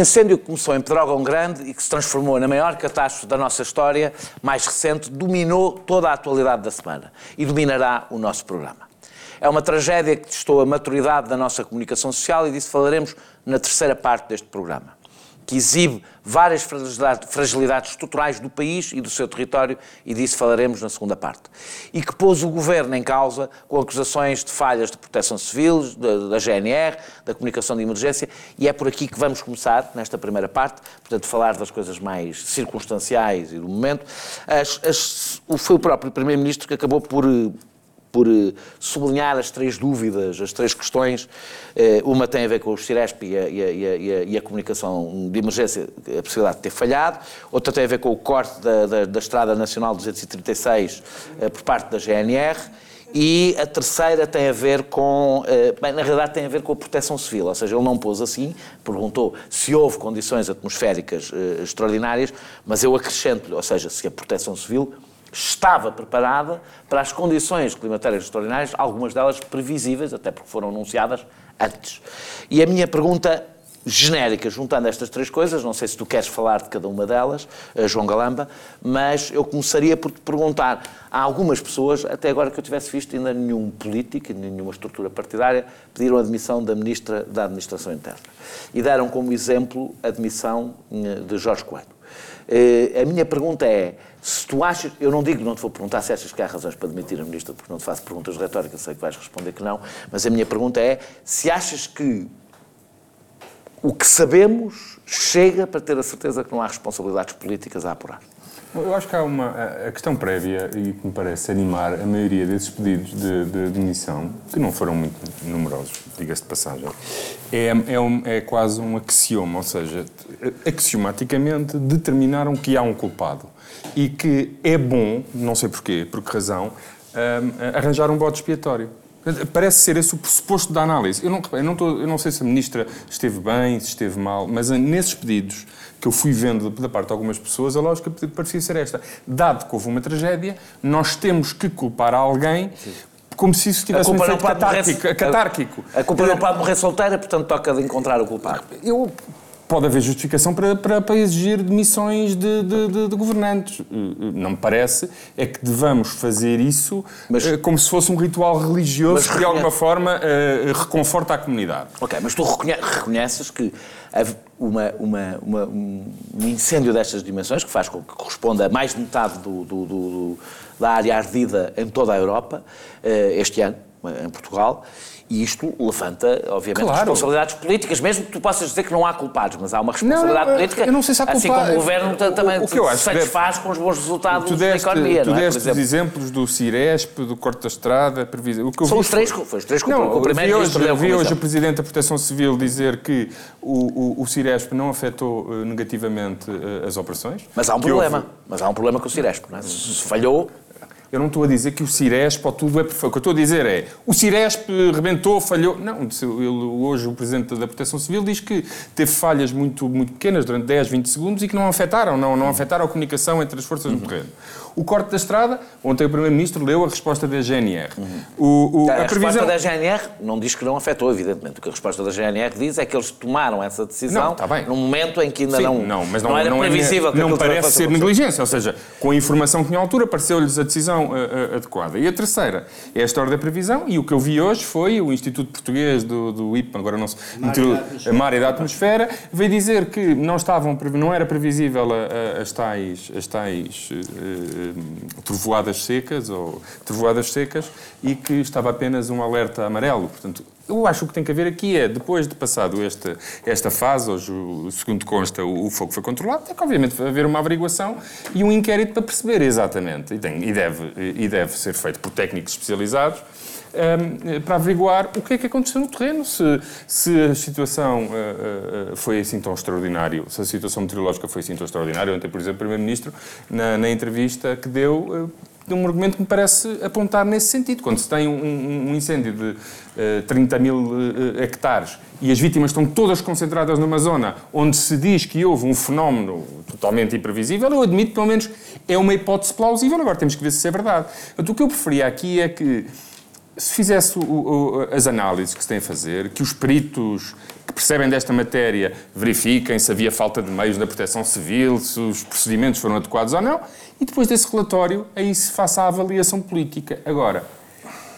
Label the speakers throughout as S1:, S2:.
S1: incêndio que começou em Pedrógão Grande e que se transformou na maior catástrofe da nossa história mais recente dominou toda a atualidade da semana e dominará o nosso programa. É uma tragédia que testou a maturidade da nossa comunicação social e disso falaremos na terceira parte deste programa que exibe várias fragilidades estruturais do país e do seu território, e disso falaremos na segunda parte. E que pôs o governo em causa com acusações de falhas de proteção civil, da, GNR, da comunicação de emergência, e é por aqui que vamos começar, nesta primeira parte, portanto, falar das coisas mais circunstanciais e do momento. As, as, foi o próprio Primeiro-Ministro que acabou por por eh, sublinhar as três dúvidas, as três questões. Eh, uma tem a ver com o Ciresp e a, e, a, e a, comunicação de emergência, a possibilidade de ter falhado. Outra tem a ver com o corte da, da, da Estrada Nacional 236 eh, por parte da GNR. E a terceira tem a ver com, bem, na realidade tem a ver com a proteção civil, ou seja, ele não pôs assim, perguntou se houve condições atmosféricas extraordinárias, mas eu acrescento-lhe, ou seja, se a proteção civil estava preparada para as condições climatéricas extraordinárias, algumas delas previsíveis, até porque foram anunciadas antes. E a minha pergunta genérica, juntando estas três coisas, não sei se tu queres falar de cada uma delas, eh, João Galamba, mas eu começaria por te perguntar, há algumas pessoas, até agora que eu tivesse visto, ainda nenhum político, nenhuma estrutura partidária, pediram a admissão da Ministra da Administração Interna. E deram como exemplo a admissão eh, de Jorge Coelho. Eh, a minha pergunta é, se tu achas, eu não digo, não te vou perguntar se achas que há razões para demitir a ministra, porque não te faço perguntas retóricas, sei que vais responder que não, mas a minha pergunta é se achas que o que sabemos chega para ter a certeza que não há responsabilidades políticas a apurar.
S2: Eu acho que há uma a questão prévia e que me parece animar a maioria desses pedidos de, de demissão, que não foram muito numerosos, diga-se de passagem, é, é, um, é quase um axioma, ou seja, axiomaticamente determinaram que há um culpado e que é bom, não sei porquê, por que razão, arranjar um bode expiatório. Parece ser esse o pressuposto da análise. Eu não, eu não, estou, eu não sei se a ministra esteve bem, se esteve mal, mas nesses pedidos que eu fui vendo da parte de algumas pessoas, a lógica parecia ser esta. Dado que houve uma tragédia, nós temos que culpar alguém como se isso tivesse um efeito catárquico.
S1: Morrer, catárquico. A, a culpa não pode morrer solteira, portanto toca de encontrar o culpado.
S2: Eu pode haver justificação para, para, para exigir demissões de, de, de, de, governantes. Não me parece é que devamos fazer isso mas, uh, como se fosse um ritual religioso que, de alguma forma, uh, reconforta a comunidade.
S1: Ok, mas tu reconheces que uma, uma, uma, um incêndio destas dimensões, que faz com que corresponda a mais de metade do, do, do, da área ardida em toda a Europa, uh, este ano, em Portugal, e isto levanta, obviamente, claro. responsabilidades políticas, mesmo que tu possas dizer que não há culpados, mas há uma responsabilidade
S2: não,
S1: política.
S2: Eu não sei se há
S1: Assim como o governo também o, o que eu acho se satisfaz deve... com os bons resultados tu deste, da economia.
S2: Tu
S1: é?
S2: deste é? os exemplos do Ciresp, do Corte da Estrada, previsão.
S1: O que eu São vi os três, foi, os três não, o primeiro
S2: vi hoje, vi hoje o Presidente da Proteção Civil dizer que o, o, o Ciresp não afetou uh, negativamente uh, as operações.
S1: Mas há um problema. Houve... Mas há um problema com o Ciresp. Não é? Se falhou,
S2: eu não estou a dizer que o Ciresp ou tudo é perfeito. O que eu estou a dizer é o Ciresp rebentou, falhou. Não, hoje o Presidente da Proteção Civil diz que teve falhas muito, muito pequenas durante 10, 20 segundos e que não afetaram, não, não afetaram a comunicação entre as forças uhum. do terreno. O corte da estrada, ontem o Primeiro-Ministro leu a resposta da GNR.
S1: Uhum. O, o, a, a previsão... resposta da GNR não diz que não afetou, evidentemente. O que a resposta da GNR diz é que eles tomaram essa decisão não, bem. num momento em que ainda
S2: Sim,
S1: não,
S2: não, mas não, não era não é previsível. É, não parece ser negligência, ou seja, com a informação que à altura, pareceu-lhes a decisão uh, uh, adequada. E a terceira é a história da previsão, e o que eu vi hoje foi o Instituto Português do, do IPA, agora não sei, a Mária da Atmosfera, veio dizer que não, estavam, não era previsível as tais, as tais uh, trovoadas secas ou trovoadas secas e que estava apenas um alerta amarelo. Portanto, eu acho que o que tem que haver aqui é, depois de passado esta, esta fase, hoje, segundo consta, o, o fogo foi controlado, tem que, obviamente, haver uma averiguação e um inquérito para perceber exatamente, e, tem, e, deve, e deve ser feito por técnicos especializados, um, para averiguar o que é que aconteceu no terreno, se, se a situação uh, uh, foi assim tão extraordinária, se a situação meteorológica foi assim tão extraordinária. Ontem, por exemplo, o Primeiro-Ministro, na, na, entrevista que deu, uh, um argumento que me parece apontar nesse sentido. Quando se tem um, um incêndio de uh, 30 mil uh, hectares e as vítimas estão todas concentradas numa zona onde se diz que houve um fenómeno totalmente imprevisível, eu admito, pelo menos, é uma hipótese plausível. Agora temos que ver se isso é verdade. O que eu preferia aqui é que se fizesse o, o, as análises que se têm a fazer, que os peritos que percebem desta matéria verifiquem se havia falta de meios da proteção civil, se os procedimentos foram adequados ou não, e depois desse relatório aí se faça a avaliação política. Agora,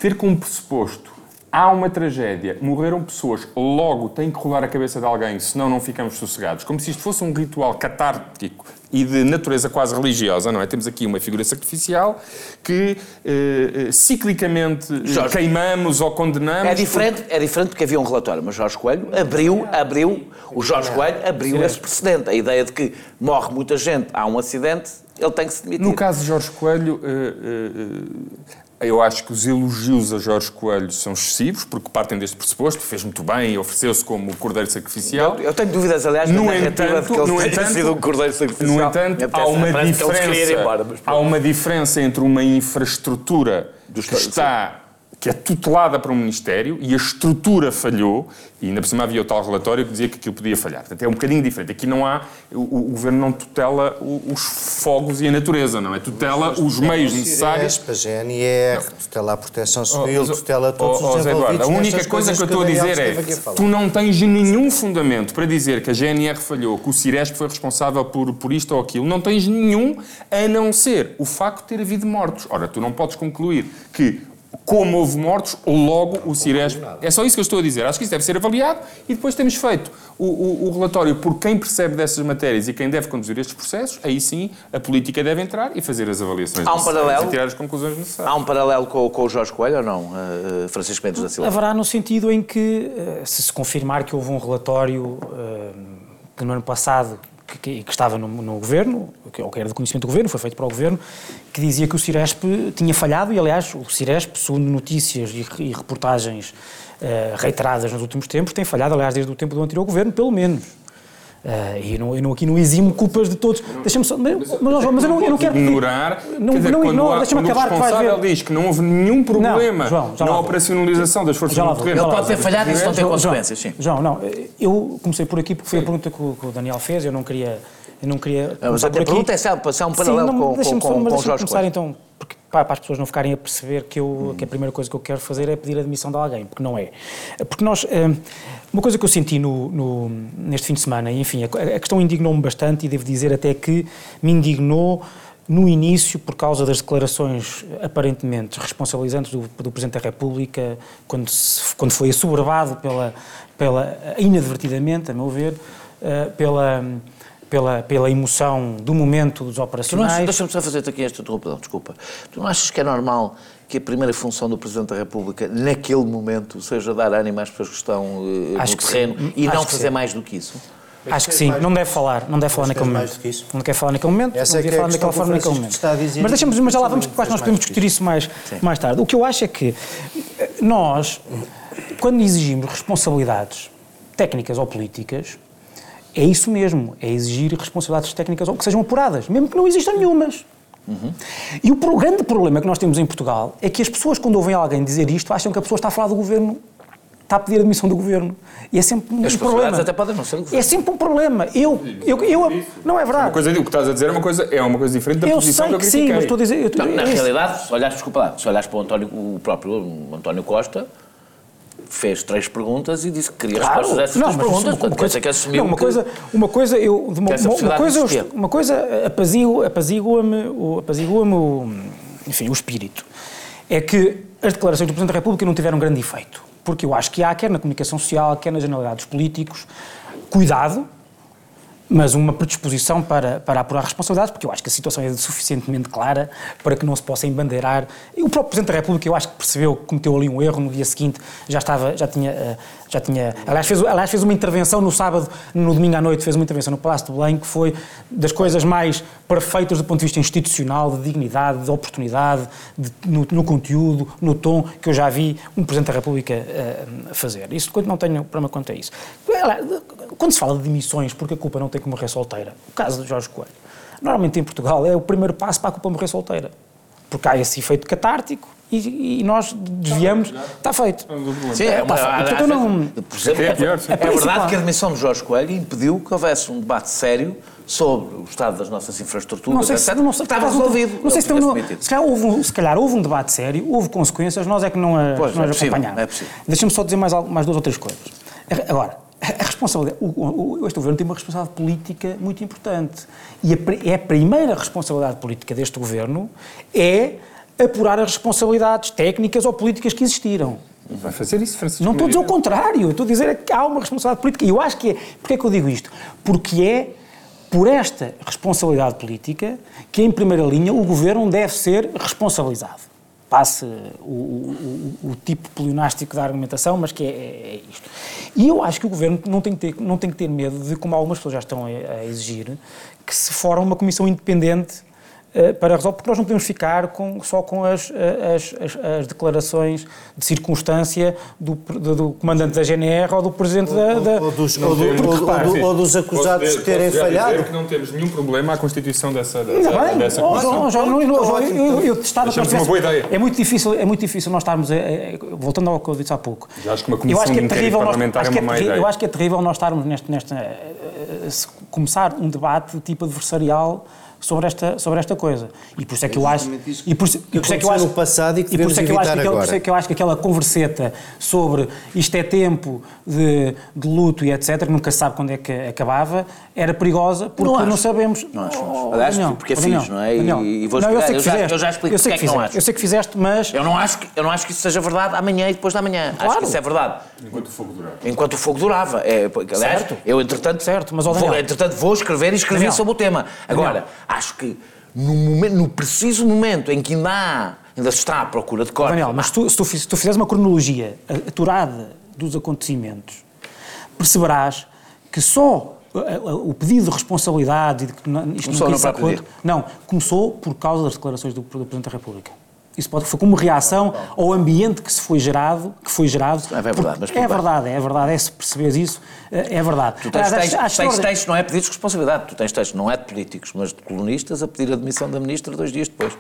S2: ter como pressuposto há uma tragédia, morreram pessoas, logo tem que rolar a cabeça de alguém, senão não ficamos sossegados. Como se isto fosse um ritual catártico e de natureza quase religiosa, não é? Temos aqui uma figura sacrificial que eh, eh ciclicamente eh, Jorge, queimamos ou condenamos.
S1: É diferente, é diferente porque havia um relatório, mas Jorge Coelho abriu, abriu, o Jorge Coelho abriu esse precedente. A ideia de que morre muita gente, há um acidente, ele tem que se demitir.
S2: No caso de Jorge Coelho, uh, uh, eu acho que os elogios a Jorge Coelho são excessivos, porque partem deste pressuposto, fez muito bem, ofereceu-se como cordeiro sacrificial.
S1: Eu, eu tenho dúvidas, aliás, no na entanto, que ele no entanto, sido um cordeiro sacrificial.
S2: No entanto, há uma, diferença, embora, há uma diferença entre uma infraestrutura que está que é tutelada para um Ministério e a estrutura falhou, e ainda por cima havia o tal relatório que dizia que aquilo podia falhar. Portanto, é um bocadinho diferente. Aqui não há, o, o Governo não tutela os fogos e a natureza, não é? Tutela os meios necessários.
S3: A GNR, tutela a proteção civil, oh, tutela todos oh, os Eduardo,
S2: A única coisa que eu estou a dizer é, tu não tens nenhum fundamento para dizer que a GNR falhou, que o Ciresp foi responsável por, por isto ou aquilo. Não tens nenhum, a não ser o facto de ter havido mortos. Ora, tu não podes concluir que como houve mortos, logo o Ciresp. É só isso que eu estou a dizer. Acho que isso deve ser avaliado e depois temos feito o, o, o, relatório por quem percebe dessas matérias e quem deve conduzir estes processos. Aí sim a política deve entrar e fazer as avaliações
S1: há um paralelo,
S2: e tirar as conclusões necessárias.
S1: Há um paralelo com, com o Jorge Coelho ou não, uh, Francisco Mendes da Silva?
S4: Haverá no sentido em que, uh, se se confirmar que houve um relatório uh, que no ano passado que, que, estava no, no governo, que, ou que era de conhecimento do governo, foi feito para o governo, que dizia que o Ciresp tinha falhado, e aliás, o Ciresp, segundo notícias e, e reportagens uh, reiteradas nos últimos tempos, tem falhado, aliás, desde o tempo do anterior governo, pelo menos. Uh, e não, eu não, aqui não eximo culpas de todos. Deixa-me só. Mas, mas, mas, eu, não, eu não quero.
S2: Ignorar. Não, dizer, não, não, deixa-me acabar. O responsável diz que não houve nenhum problema não, João, na operacionalização das forças
S1: do terreno. Ele pode ter falhado e isso não tem consequências, sim.
S4: João, não. Eu comecei por aqui porque foi a pergunta que o, que o Daniel fez. Eu não queria. Eu não queria.
S1: Mas a pergunta é se há um paralelo sim, com, com, com, com o Jorge
S4: começar, então, porque, para, as pessoas não ficarem a perceber que, eu, hum. que a primeira coisa que eu quero fazer é pedir a admissão de alguém, porque não é. Porque nós. Eh, uma coisa que eu senti no, no, neste fim de semana, e enfim, a, a questão indignou-me bastante e devo dizer até que me indignou no início por causa das declarações aparentemente responsabilizantes do, do Presidente da República, quando, se, quando foi assoberbado pela, pela, inadvertidamente, a meu ver, uh, pela, pela, pela emoção do momento dos operacionais.
S1: Deixa-me só fazer-te aqui esta interrupção, desculpa. Tu não achas que é normal que a primeira função do Presidente da República, naquele momento, seja dar ânimo às pessoas que estão uh, no terreno sim. e Acho não fazer sim. mais do que isso?
S4: Acho que sim, não deve falar, não deve falar naquele momento. Não quer falar naquele momento, Essa não é deve é falar daquela forma naquele momento. Mas deixamos, mas já lá vamos, porque nós podemos discutir isso mais, mais tarde. O que eu acho é que eh, nós, quando exigimos responsabilidades técnicas ou políticas, é isso mesmo, é exigir responsabilidades técnicas ou que sejam apuradas, mesmo que não existam nenhumas. Uhum. E o grande problema que nós temos em Portugal é que as pessoas, quando ouvem alguém dizer isto, acham que a pessoa está a falar do governo, está a pedir a admissão do governo. E é sempre um
S1: as
S4: problema.
S1: até podem não ser do
S4: governo. É sempre um problema. Eu, eu, eu, não é verdade.
S2: Uma coisa, o que estás a dizer é uma coisa, é uma coisa diferente da
S4: eu
S2: posição
S4: sei que, que sim, mas estou a dizer... Eu,
S1: não, na é realidade, se olhares, desculpa lá, se olhares para o, António, o próprio António Costa, fez três perguntas e disse que queria claro, respostas a essas três perguntas. Uma, uma coisa, que assumiu
S4: não, uma coisa, uma coisa, eu, uma, uma, coisa, uma coisa apazigua-me apazigua apazigua enfim, o espírito. É que as declarações do Presidente da República não tiveram grande efeito. Porque eu acho que há, quer na comunicação social, quer nas generalidades políticos, cuidado, mas uma predisposição para, para apurar responsabilidades, porque eu acho que a situação é suficientemente clara para que não se possa embandeirar. E o próprio Presidente da República, eu acho que percebeu que cometeu ali um erro, no dia seguinte já estava, já tinha, eh, já tinha, aliás fez, aliás fez uma intervenção no sábado, no domingo à noite fez uma intervenção no Palácio de Belém que foi das coisas mais perfeitas do ponto de vista institucional, de dignidade, de oportunidade, de, no, no, conteúdo, no tom que eu já vi um Presidente da República uh, fazer. Isso não tenho problema quanto a isso. Quando se fala de demissões, porque a culpa não tem que morrer solteira, o caso de Jorge Coelho, normalmente em Portugal é o primeiro passo para a culpa morrer solteira. Porque há esse efeito catártico, e, e, nós desviamos, está feito.
S1: Sim, é, feito. É, é, é, verdade que a demissão de Jorge Coelho impediu que houvesse um debate sério sobre o estado das nossas infraestruturas,
S4: não sei se, não sei,
S1: estava resolvido.
S4: Não, sei se, não, se, calhar houve, se calhar houve um debate sério, houve consequências, nós é que não, a, pois, não é as acompanhámos. É Deixa-me só dizer mais, mais duas ou três coisas. Agora, a responsabilidade, o, o, este governo tem uma responsabilidade política muito importante. E a, é a primeira responsabilidade política deste governo é apurar as responsabilidades técnicas ou políticas que existiram.
S2: Vai fazer isso, Francisco?
S4: Não estou a dizer o contrário, estou a dizer que há uma responsabilidade política. E eu acho que é. Porquê é que eu digo isto? Porque é por esta responsabilidade política que, em primeira linha, o governo deve ser responsabilizado. Passe o, o, o, tipo pleonástico da argumentação, mas que é, é, é, isto. E eu acho que o governo não tem que ter, não tem que ter medo de, como algumas pessoas já estão a, a exigir, que se forme uma comissão independente para resolver, porque nós não podemos ficar com, só com as, eh, as, as, as, declarações de circunstância do, do, do, comandante da GNR ou do presidente ou, da, da...
S3: Ou, dos, ou, do, ou, ou dos acusados de terem falhado.
S2: que não temos nenhum problema à constituição dessa, dessa, bem, dessa comissão.
S4: eu, eu testava
S2: para uma boa ideia.
S4: É muito difícil, é muito difícil nós estarmos, a, a, voltando ao que eu disse há pouco.
S2: Já acho que uma comissão acho que é terrível, parlamentar nós, é uma má ideia.
S4: Eu acho que é terrível nós estarmos neste, neste, começar um debate tipo adversarial sobre esta, sobre esta coisa. E por isso é que eu acho.
S3: E por, e por isso é que eu acho. no passado e que e por isso é que eu acho que
S4: aquele, Por isso é que eu acho que aquela converseta sobre isto é tempo de, de luto e etc., nunca se sabe quando é que acabava, era perigosa porque não, não sabemos.
S1: Não acho. Oh, Aliás, não, porque é fixe, não é? E, e vou explicar.
S4: eu, sei que fizeste,
S1: eu já explico
S4: eu sei que,
S1: que, é que não acho.
S4: Eu sei que fizeste, mas.
S1: Eu não acho que, eu não acho que isso seja verdade amanhã e depois da manhã. Claro. Acho que isso é verdade.
S2: Enquanto o fogo durava.
S1: Enquanto o fogo durava. É, aliás, certo. eu, entretanto, certo, mas, vou, entretanto, vou escrever e escrever sobre o tema. Agora, acho que no, momento, no preciso momento em que ainda há, ainda se está à procura de corpos...
S4: Daniel, mas tu, se, tu, se tu fizeres uma cronologia aturada dos acontecimentos, perceberás que só o pedido de responsabilidade e de que isto
S1: começou
S4: não
S1: quis acordo,
S4: não, começou por causa das declarações do, do Presidente da República. Isso pode foi como reação ao ambiente que se foi gerado, que foi gerado.
S1: É verdade, mas
S4: é verdade, é verdade, é se perceberes isso, é, é verdade.
S1: Tu tens, tens, tens, tens textos, não é pedidos de responsabilidade, tu tens textos, não é de políticos, mas de colonistas a pedir a demissão da ministra dois dias depois.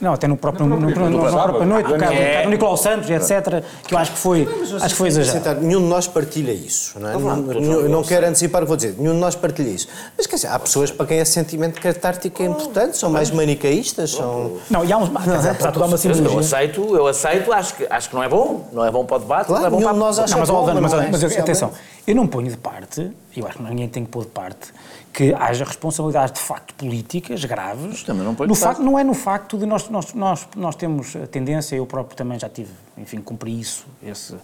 S4: Não, até no próprio, no, no, no, no, na própria noite, no caso, é. Nicolau Santos, etc., que eu acho que foi, acho que foi exagerado.
S3: Nenhum de nós partilha isso, não é? Não, não, não quero antecipar o que vou dizer, nenhum de nós partilha isso. Mas quer dizer, há pessoas para quem esse sentimento catártico é importante, são mais manicaístas, são...
S4: Não, e há uns... Apesar de tudo, há uma
S1: simbologia. Eu aceito, eu aceito, acho que, acho que não é bom, não é bom para o debate,
S3: claro,
S1: não é bom para...
S3: nós
S4: não, mas,
S3: bom,
S4: mas,
S3: mas,
S4: mas, atenção, eu não ponho de parte, eu acho que ninguém tem que pôr de parte, que haja responsabilidades de facto políticas graves.
S1: Também não
S4: no facto, não é no facto de nós, nós, nós, nós temos a tendência, eu próprio também já tive, enfim, cumpri isso, esse,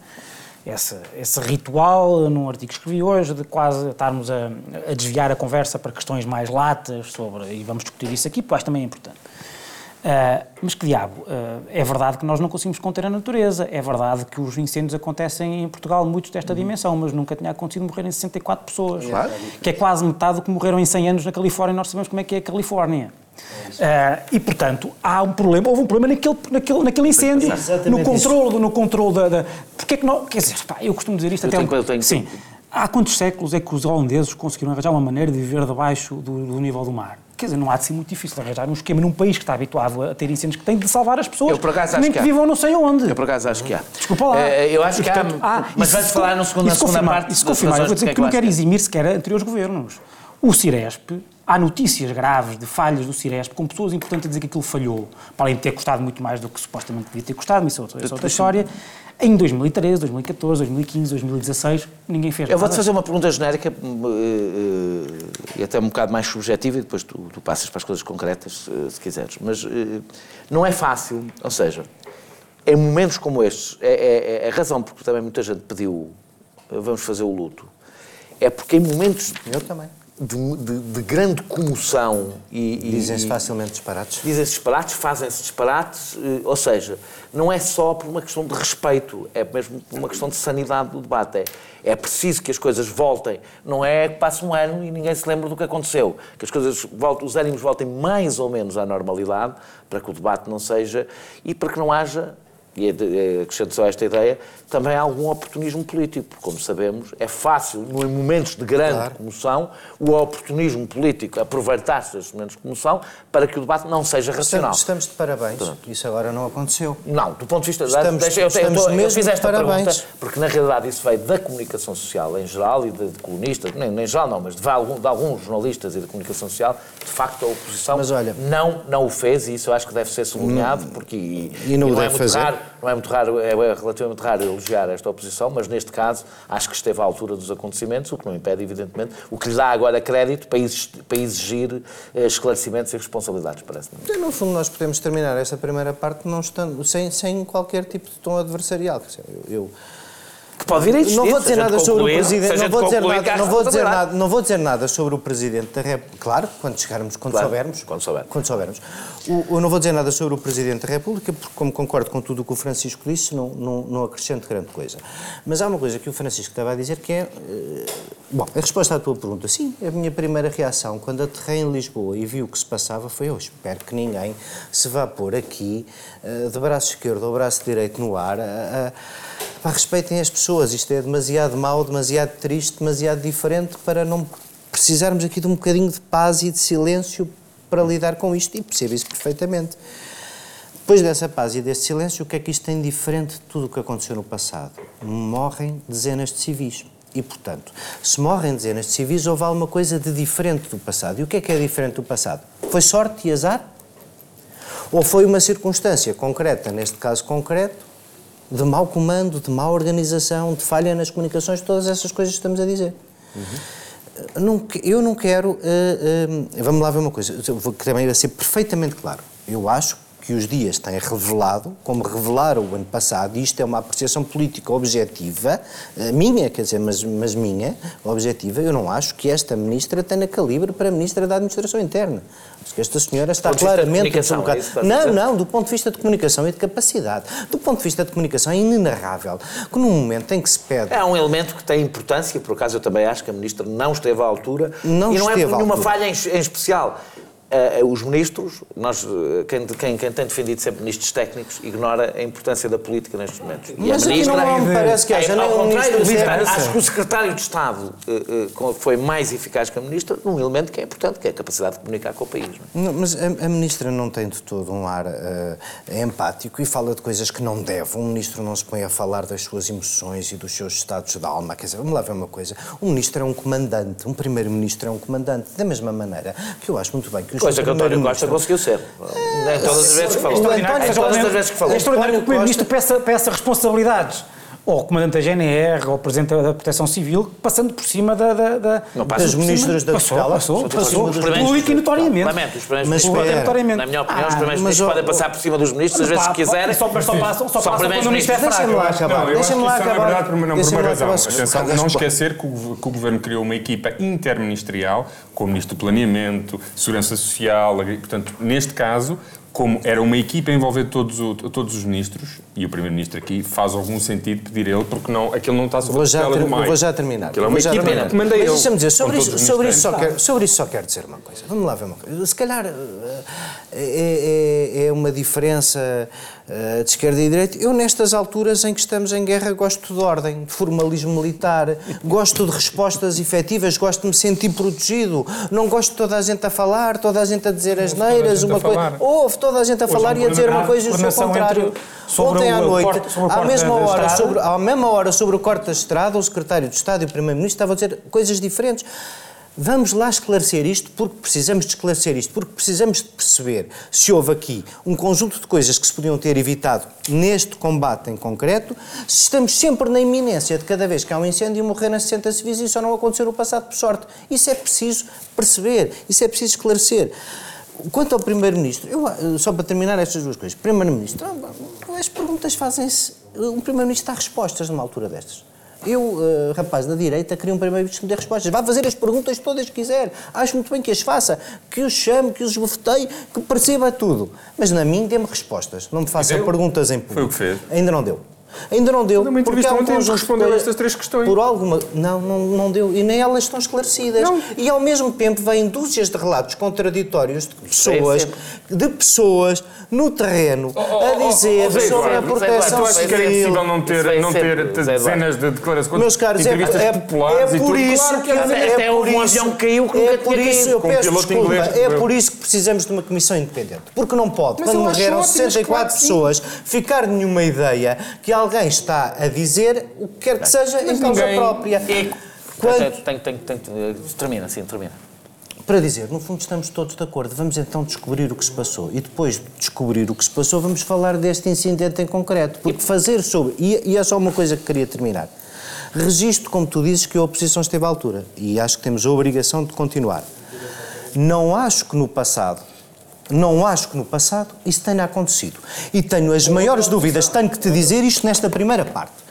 S4: esse, esse ritual num artigo que escrevi hoje, de quase estarmos a, a desviar a conversa para questões mais latas sobre, e vamos discutir isso aqui, porque acho também é importante. Uh, mas que diabo, uh, é verdade que nós não conseguimos conter a natureza, é verdade que os incêndios acontecem em Portugal, muitos desta uhum. dimensão, mas nunca tinha acontecido morrerem 64 pessoas, claro. que é quase metade do que morreram em 100 anos na Califórnia, nós sabemos como é que é a Califórnia. Uh, e, portanto, há um problema, houve um problema naquele, naquele, naquele incêndio, no controle, no controle da... da porque é que não... Quer dizer, pá, eu costumo dizer isto
S1: eu
S4: até...
S1: Tenho, um, tenho,
S4: sim. Há quantos séculos é que os holandeses conseguiram arranjar uma maneira de viver debaixo do, do nível do mar? Quer dizer, não há de ser muito difícil arranjar um esquema num país que está habituado a ter incêndios que tem de salvar as pessoas,
S1: eu, por acaso,
S4: nem
S1: que,
S4: que vivam não sei onde.
S1: Eu, por acaso, acho que há.
S4: Desculpa lá.
S1: É, eu acho que há, ah, mas vais falar no segundo, na segunda parte...
S4: Isso confirmar, eu vou dizer que, que não quero eximir sequer anteriores governos. O Ciresp, há notícias graves de falhas do Ciresp, com pessoas importantes a dizer que aquilo falhou, para além de ter custado muito mais do que supostamente devia ter custado, mas isso é outra, isso é outra história. Em 2013, 2014, 2015, 2016, ninguém fez
S1: Eu vou-te fazer uma pergunta genérica e até um bocado mais subjetiva e depois tu, tu passas para as coisas concretas, se quiseres. Mas não é fácil, ou seja, em momentos como estes, é, é, é a razão porque também muita gente pediu vamos fazer o luto, é porque em momentos...
S3: Eu também
S1: de, de, de, grande comoção e...
S3: Dizem-se facilmente disparates.
S1: Dizem-se disparates, fazem-se disparates, eh, ou seja, não é só por uma questão de respeito, é mesmo por uma questão de sanidade do debate. É, é preciso que as coisas voltem, não é que passe um ano e ninguém se lembra do que aconteceu, que as coisas voltem, os ânimos voltem mais ou menos à normalidade, para que o debate não seja, e para que não haja e acrescento só esta ideia, também há algum oportunismo político, porque, como sabemos, é fácil, em momentos de grande claro. comoção, o oportunismo político aproveitar-se desses momentos de comoção para que o debate não seja racional.
S3: Estamos, de parabéns. Pronto. Isso agora não aconteceu.
S1: Não, do ponto de vista... Estamos, deixa, eu, estamos eu, eu, eu fiz esta pergunta porque, na realidade, isso veio da comunicação social em geral e de, de colunistas, nem, nem geral não, mas de, algum, de, alguns jornalistas e da comunicação social, de facto, a oposição mas, olha, não, não o fez e isso eu acho que deve ser sublinhado, porque e,
S3: e não, e não é muito fazer.
S1: raro, não é muito raro, é relativamente raro elogiar esta oposição, mas neste caso acho que esteve à altura dos acontecimentos, o que não impede, evidentemente, o que lhe dá agora crédito para, exigir, eh, esclarecimentos e responsabilidades, parece-me.
S3: No fundo, nós podemos terminar esta primeira parte não estando, sem, sem qualquer tipo de tom adversarial. Eu, eu
S1: que pode vir a existir.
S3: Não vou dizer nada sobre o Presidente. Não vou dizer nada, não vou dizer nada, não vou dizer nada sobre o Presidente da República. Claro, quando chegarmos, quando claro, soubermos.
S1: Quando soubermos.
S3: Quando soubermos. O, eu não vou dizer nada sobre o Presidente da República, porque, como concordo com tudo o que o Francisco disse, não, não, não acrescento grande coisa. Mas há uma coisa que o Francisco estava a dizer que é. Eh, bom, a resposta à tua pergunta, sim, a minha primeira reação quando aterrei em Lisboa e vi o que se passava foi: eu espero que ninguém se vá pôr aqui eh, de braço esquerdo ou braço direito no ar. A, Pá, respeitem as pessoas, isto é demasiado mau, demasiado triste, demasiado diferente para não precisarmos aqui de um bocadinho de paz e de silêncio para lidar com isto e percebo isso perfeitamente. Depois dessa paz e desse silêncio, o que é que isto tem diferente de tudo o que aconteceu no passado? Morrem dezenas de civis. E, portanto, se morrem dezenas de civis, houve alguma coisa de diferente do passado. E o que é que é diferente do passado? Foi sorte e azar? Ou foi uma circunstância concreta, neste caso concreto, de mau comando, de má organização, de falha nas comunicações, todas essas coisas que estamos a dizer. Uhum. Eu não quero. Uh, uh, vamos lá ver uma coisa, que também vai ser perfeitamente claro. Eu acho que os dias têm revelado, como revelaram o ano passado, e isto é uma apreciação política objetiva, eh, minha, quer dizer, mas, mas minha, objetiva, eu não acho que esta ministra tenha calibre para ministra da Administração Interna. Acho que esta senhora está claramente...
S1: É
S3: não, não, do ponto de vista de comunicação e de capacidade. Do ponto de vista de comunicação é inenarrável que num momento em que se pede...
S1: É um elemento que tem importância, por acaso eu também acho que a ministra não esteve à altura,
S3: não
S1: e não
S3: é
S1: por nenhuma falha em, em especial os ministros, nós, uh, quem, quem, quem, tem defendido sempre ministros técnicos, ignora a importância da política nestes momentos.
S3: Mas e a ministra, não me parece que haja é,
S1: ao contrário, acho que o secretário de Estado uh, foi mais eficaz que a ministra num elemento que é importante, que é a capacidade de comunicar com o país.
S3: Não? Não, mas a, a, ministra não tem de todo um ar empático e fala de coisas que não deve. Um ministro não se põe a falar das suas emoções e dos seus estados de alma. Quer dizer, vamos lá ver uma coisa. Um ministro é um comandante, um primeiro-ministro é um comandante. Da mesma maneira que eu acho muito bem que
S1: Coisa que António Costa conseguiu ser. É, todas as vezes que falou. É todas as vezes que falou.
S4: É extraordinário que o Primeiro-Ministro peça, peça responsabilidades ou o Comandante da GNR, ou o Presidente da Proteção Civil, passando por cima da, da, da
S3: das ministras da
S4: tutela. Passou, passou, passou público e notoriamente.
S1: Lamento, os primeiros-ministros, notoriamente. na minha opinião, ah, os primeiros-ministros podem passar por cima dos ministros, às vezes que quiserem.
S4: Só, só passam, só passam quando o ministro é fraco.
S3: Deixa-me lá acabar.
S2: Não, eu acho que isso é, na verdade, por uma, não, por uma razão. Atenção, não esquecer que o Governo criou uma equipa interministerial, com o Ministro do Planeamento, Segurança Social, portanto, neste caso, como era uma equipa a envolver todos, o, todos os ministros, e o Primeiro-Ministro aqui faz algum sentido pedir ele, porque não, aquilo não está sobre
S3: vou já ter, Vou já terminar.
S2: Aquilo é uma equipa que manda ele.
S3: deixa-me dizer, sobre isso, sobre, isso só quero, sobre isso só quero dizer uma coisa. Vamos lá ver uma coisa. Se calhar é, é, é uma diferença de esquerda e direita. Eu, nestas alturas em que estamos em guerra, gosto de ordem, de formalismo militar, gosto de respostas efetivas, gosto de me sentir protegido. Não gosto de toda a gente a falar, toda a gente a dizer as neiras, uma coisa. Houve toda a gente a falar e a dizer uma coisa e o seu contrário. Ontem à noite, à, mesma hora, sobre, à mesma hora, sobre o corte da estrada, o secretário de Estado e o primeiro-ministro estavam a dizer coisas diferentes. Vamos lá esclarecer isto porque precisamos de esclarecer isto, porque precisamos de perceber se houve aqui um conjunto de coisas que se podiam ter evitado neste combate em concreto, se estamos sempre na iminência de cada vez que há um incêndio morrer nas 60 civis e isso não aconteceu no passado por sorte. Isso é preciso perceber, isso é preciso esclarecer. Quanto ao Primeiro-Ministro, só para terminar estas duas coisas. Primeiro-Ministro, as perguntas fazem-se. O Primeiro-Ministro dá respostas numa altura destas. Eu, uh, rapaz da direita, queria um primeiro-ministro que me dê respostas. Vá fazer as perguntas todas que quiser. Acho muito bem que as faça, que os chame, que os esbofeteie, que perceba tudo. Mas na mim dê-me respostas. Não me faça perguntas em público.
S2: Foi o que fez.
S3: Ainda não deu. Ainda não deu.
S2: Numa entrevista ontem um respondeu a estas três questões.
S3: Por alguma... Não, não, não deu. E nem elas estão esclarecidas. Não. E ao mesmo tempo vêm dúzias de relatos contraditórios de pessoas, de pessoas no terreno oh, oh, a dizer oh, oh, sobre a proteção
S2: civil. Tu que é impossível não ter, não ter dezenas de declarações,
S3: Meus caros, é, é, populares é por isso claro que é, é por isso, um caiu que é por isso, eu peço desculpa, é por isso que precisamos de uma comissão independente. Porque não pode, quando morreram 64 pessoas, ficar nenhuma ideia que alguém está a dizer o que quer que seja em causa própria.
S1: Quando... Tem, tem, tem, termina, sim, termina
S3: para dizer, no fundo estamos todos de acordo, vamos então descobrir o que se passou. E depois de descobrir o que se passou, vamos falar deste incidente em concreto. Porque fazer sobre. E, e é só uma coisa que queria terminar. Registro, como tu dizes, que a oposição esteve à altura. E acho que temos a obrigação de continuar. Não acho que no passado não acho que no passado isso tenha acontecido. E tenho as maiores dúvidas, tenho que te dizer isto nesta primeira parte.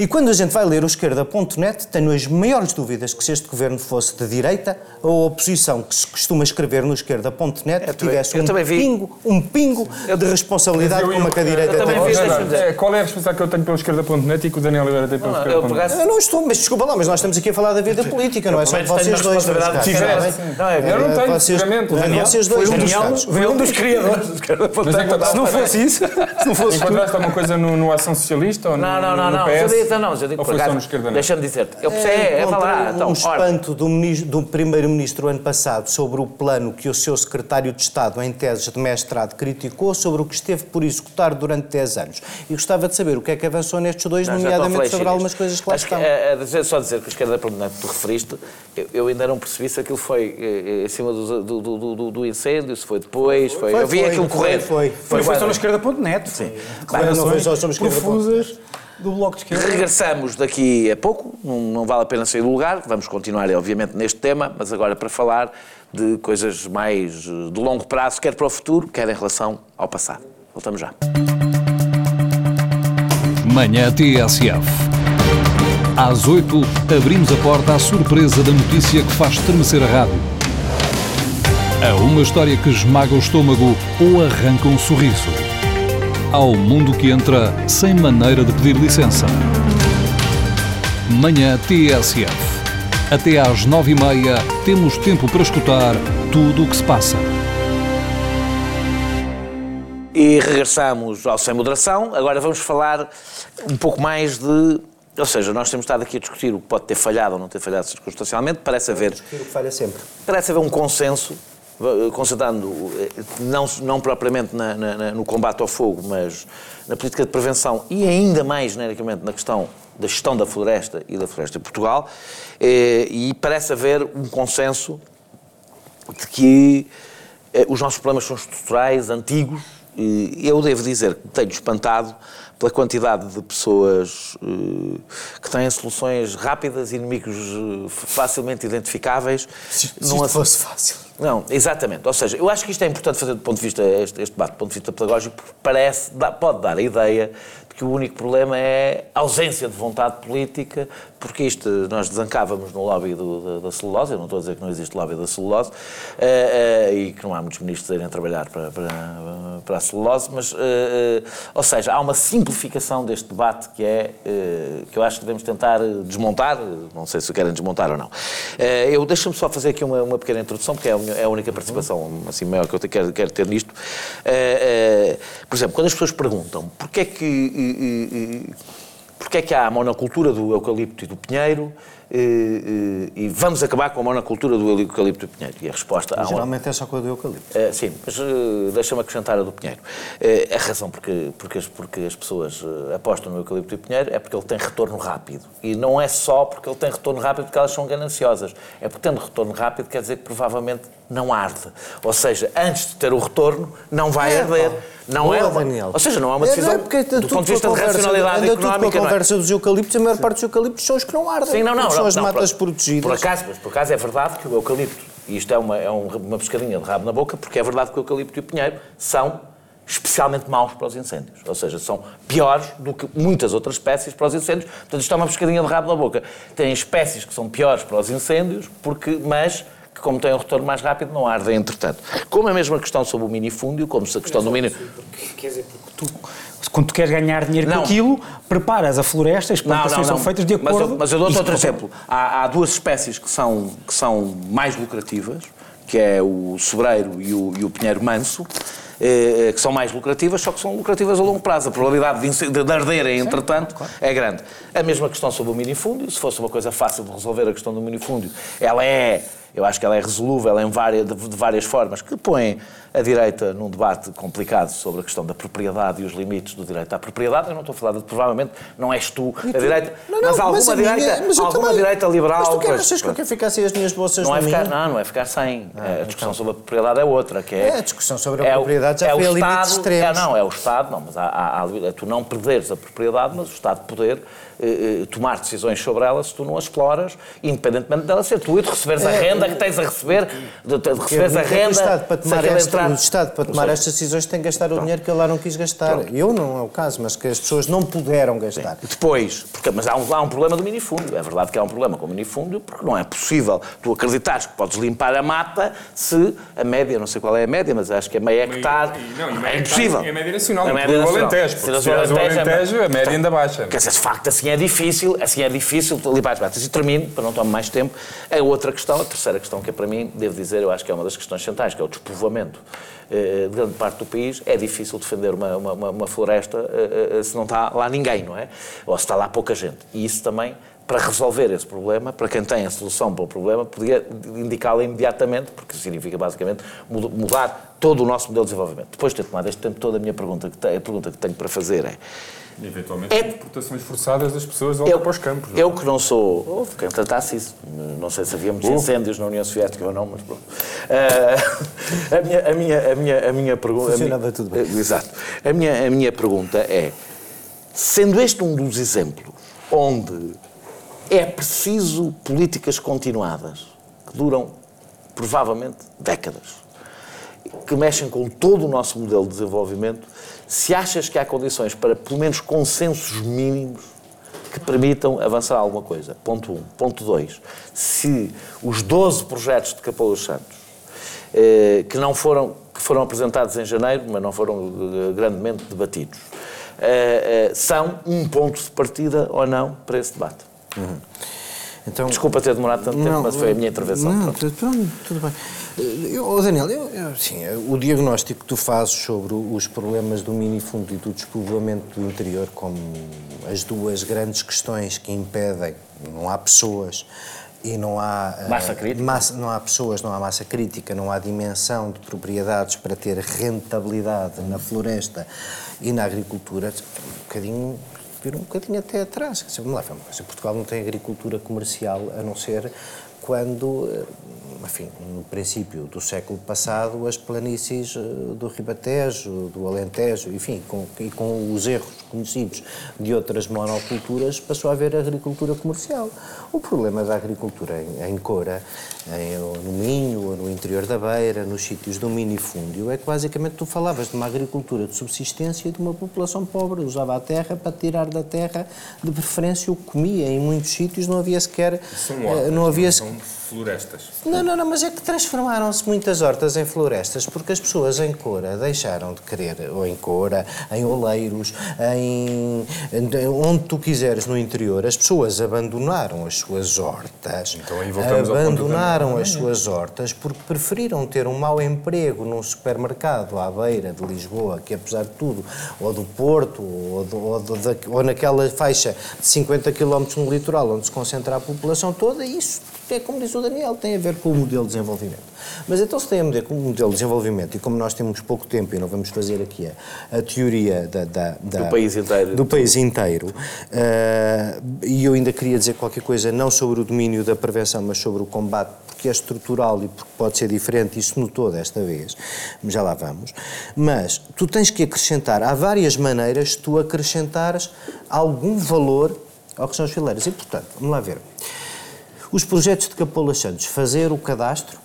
S3: E quando a gente vai ler o esquerda.net, tenho as maiores dúvidas que se este governo fosse de direita, a oposição que se costuma escrever no esquerda.net é, tivesse um pingo, um pingo de responsabilidade como a que a direita
S2: tem. Qual é a responsabilidade que eu tenho pelo esquerda.net e que o Daniel Oliveira tem pelo esquerda.net?
S3: Eu não estou, mas desculpa lá, mas nós estamos aqui a falar da vida política, não é só de vocês dois.
S2: Não, eu não tenho, sinceramente.
S3: Vocês dois,
S4: foi um dos criadores do esquerda.net. Se não fosse isso, se não fosse
S2: Encontraste alguma coisa no Ação Socialista ou no
S1: Não, não, não. Então, não, já digo, por acaso, deixa-me dizer-te. Eu pensei, é, é falar. Então,
S3: um espanto do, do Primeiro-Ministro ano passado sobre o plano que o seu Secretário de Estado, em teses de mestrado, criticou sobre o que esteve por executar durante 10 anos. E gostava de saber o que é que avançou nestes dois, não, nomeadamente sobre algumas coisas que lá Acho estão. Que,
S1: é, é, só dizer que o esquerda que tu referiste, eu, eu, ainda não percebi se aquilo foi eh, em cima do, do, do, do, incêndio, se foi depois. Foi, foi eu vi foi, aquilo correr.
S4: Foi, foi, foi, foi só no esquerda.net. Sim. Profusas do Bloco de Esquerda.
S1: Regressamos daqui a pouco, não, não, vale a pena sair do lugar, vamos continuar, obviamente, neste tema, mas agora para falar de coisas mais de longo prazo, quer para o futuro, quer em relação ao passado. Voltamos já.
S5: Manhã TSF. Às 8, abrimos a porta à surpresa da notícia que faz estremecer a rádio. A uma história que esmaga o estômago ou arranca um sorriso ao mundo que entra sem maneira de pedir licença. Manhã TSF. Até às nove e meia temos tempo para escutar tudo o que se passa.
S1: E regressamos ao Sem Moderação. Agora vamos falar um pouco mais de ou seja, nós temos estado aqui a discutir o que pode ter falhado ou não ter falhado circunstancialmente. Parece haver.
S3: Discutir o que falha sempre.
S1: Parece haver um consenso concentrando eh, não, não propriamente na, na, no combate ao fogo, mas na política de prevenção e ainda mais genericamente na questão da gestão da floresta e da floresta em Portugal, eh, e parece haver um consenso de que os nossos problemas são estruturais, antigos, eu devo dizer que tenho espantado pela quantidade de pessoas uh, que têm soluções rápidas, inimigos uh, facilmente identificáveis.
S3: Se, se isto fosse fácil.
S1: Não, exatamente. Ou seja, eu acho que isto é importante fazer do ponto de vista, este, este debate do ponto de vista pedagógico, porque parece, dá, pode dar a ideia que o único problema é a ausência de vontade política, porque isto, nós desancávamos no lobby do, da, da, celulose, eu não estou a dizer que não existe lobby da celulose, uh, uh, e que não há muitos ministros a irem trabalhar para, para, para a celulose, mas, uh, ou seja, há uma simplificação deste debate que é, que eu acho que devemos tentar desmontar, não sei se querem desmontar ou não. eu deixo-me só fazer aqui uma, uma pequena introdução, porque é a, é única participação assim, maior que eu quero, quero ter nisto. por exemplo, quando as pessoas perguntam porquê é que porque é que há a monocultura do eucalipto e do pinheiro e, e, vamos acabar com a monocultura do eucalipto e do pinheiro? E a resposta...
S3: Geralmente uma... é só com a do eucalipto.
S1: Uh, sim, mas uh, deixa-me acrescentar a do pinheiro. Uh, a razão porque, porque, as, porque as pessoas apostam no eucalipto e pinheiro é porque ele tem retorno rápido. E não é só porque ele tem retorno rápido porque elas são gananciosas. É porque tendo retorno rápido quer dizer que provavelmente não arde. Ou seja, antes de ter o retorno, não vai é, arder. Não é, Daniel. Ou seja, não é uma decisão é, é do ponto de vista de racionalidade anda económica.
S3: Tudo com a é? conversa dos eucaliptos, a maior parte dos eucaliptos são os que não ardem.
S1: Sim, não, não.
S3: São as
S1: não,
S3: matas
S1: por,
S3: protegidas.
S1: Por acaso, mas por acaso é verdade que o eucalipto, e isto é uma, é uma pescadinha de rabo na boca, porque é verdade que o eucalipto e o pinheiro são especialmente maus para os incêndios. Ou seja, são piores do que muitas outras espécies para os incêndios. Portanto, isto é uma pescadinha de rabo na boca. Tem espécies que são piores para os incêndios, porque, mas que, como têm um retorno mais rápido, não ardem entretanto. Como a mesma questão sobre o minifúndio, como se a questão do mini...
S4: Quer dizer, porque tu quando tu queres ganhar dinheiro não. com aquilo, preparas a floresta, as plantações não, não, são feitas de acordo...
S1: Mas eu, mas eu dou outro exemplo. Há, há, duas espécies que são, que são mais lucrativas, que é o sobreiro e o, e o pinheiro manso, eh, eh, que são mais lucrativas, só que são lucrativas a longo prazo. A probabilidade de, de arderem, entretanto, claro. é grande. A mesma questão sobre o minifúndio, se fosse uma coisa fácil de resolver a questão do minifúndio, ela é eu acho que ela é resolúvel em várias, de, de, várias formas, que põe a direita num debate complicado sobre a questão da propriedade e os limites do direito à propriedade. Eu não estou a falar de, provavelmente, não és tu a direita, não, não, mas alguma mas direita, minha, mas alguma também, direita liberal.
S3: Mas tu quer, achas que eu quero ficar sem as minhas bolsas
S1: não é ficar, Não, não é ficar sem. Ah, a discussão então. sobre a propriedade é outra, que é...
S3: é a discussão sobre a é propriedade já é foi a limites extremos.
S1: É, não, é o Estado, não, mas há, há, há, tu não perderes a propriedade, mas o Estado poder eh, eh, tomar decisões sobre ela se tu não a exploras, independentemente dela ser tu e de receberes a é, renda que tens a receber, de, de receberes a renda. O
S3: Estado, o Estado, para tomar estas decisões, tem que gastar o dinheiro que ele lá não quis gastar. Pronto. Eu não é o caso, mas que as pessoas não puderam gastar.
S1: Sim. Depois, porque, mas há um, há um problema do minifúndio. É verdade que há um problema com o minifúndio, porque não é possível tu acreditares que podes limpar a mata se a média, não sei qual é a média, mas acho que é meio hectare. Não, é impossível.
S2: É a média nacional, a média nacional. Alentejo, porque se o Alentejo, a média ainda baixa.
S1: Quer dizer, de facto, assim é difícil, assim é difícil limpar as matas. E termino, para não tomar mais tempo, a outra questão, a terceira questão que é para mim, devo dizer, eu acho que é uma das questões centrais, que é o despovoamento de grande parte do país. É difícil defender uma, uma, uma floresta eh, eh, se não está lá ninguém, não é? Ou se está lá pouca gente. E isso também para resolver esse problema, para quem tem a solução para o problema, podia indicá-la imediatamente, porque significa basicamente mudar todo o nosso modelo de desenvolvimento. Depois de ter tomado este tempo toda a minha pergunta, que a pergunta que tenho para fazer é
S2: Eventualmente, é, deportações forçadas das pessoas voltam para os campos.
S1: Não? É? Eu que não sou. Houve quem tratasse isso. Não sei se havia muitos incêndios na União Soviética ou não, mas pronto. Uh, a, minha, a, minha, a, minha, a minha pergunta.
S3: Funcionava minha, tudo bem.
S1: Uh, exato. A minha, a minha pergunta é: sendo este um dos exemplos onde é preciso políticas continuadas, que duram provavelmente décadas, que mexem com todo o nosso modelo de desenvolvimento, se achas que há condições para, pelo menos, consensos mínimos que permitam avançar alguma coisa. Ponto 1. Um. Ponto 2. Se os 12 projetos de Capão dos Santos, eh, que não foram, que foram apresentados em janeiro, mas não foram eh, grandemente debatidos, eh, são um ponto de partida ou não para esse debate. Uhum. Então, Desculpa ter demorado tanto não, tempo, mas foi a minha intervenção.
S3: Não, tudo, tudo bem. Eu, Daniel, eu, eu, sim, o diagnóstico que tu fazes sobre os problemas do minifundo e do despovoamento do interior como as duas grandes questões que impedem, não há pessoas e não há
S1: eh, massa crítica.
S3: Massa, não há pessoas, não há massa crítica, não há dimensão de propriedades para ter rentabilidade na floresta e na agricultura, um bocadinho vir um bocadinho até atrás. Vamos lá, Portugal não tem agricultura comercial a não ser quando eh, enfim, no princípio do século passado, as planícies eh, do Ribatejo, do Alentejo, enfim, com, e com os erros conhecidos de outras monoculturas, passou a haver agricultura comercial. O problema da agricultura em, em Cora, em, no Minho, ou no interior da Beira, nos sítios do minifúndio, é que basicamente tu falavas de uma agricultura de subsistência de uma população pobre, usava a terra para tirar da terra, de preferência o comia. Em muitos sítios não havia sequer...
S2: São hortas, não havia... Florestas.
S3: Não, não, não, mas é que transformaram-se muitas hortas em florestas porque as pessoas em Cora deixaram de querer, ou em Cora, em Oleiros, em, onde tu quiseres no interior, as pessoas abandonaram as suas hortas.
S2: Então aí voltamos
S3: abandonaram as suas hortas porque preferiram ter um mau emprego num supermercado à beira de Lisboa, que apesar de tudo, ou do Porto, ou, do, ou, do, ou naquela faixa de 50 km no litoral, onde se concentra a população toda, isso é como diz o Daniel, tem a ver com o modelo de desenvolvimento. Mas então, se tem a ver com o modelo de desenvolvimento, e como nós temos pouco tempo e não vamos fazer aqui a, a teoria da, da, da,
S1: do país inteiro,
S3: do país inteiro uh, e eu ainda queria dizer qualquer coisa, não sobre o domínio da prevenção, mas sobre o combate, porque é estrutural e porque pode ser diferente, isso notou desta vez, já lá vamos. Mas tu tens que acrescentar, há várias maneiras de tu acrescentares algum valor ao que são as fileiras. E, portanto, vamos lá ver. Os projetos de Capola Santos, fazer o cadastro,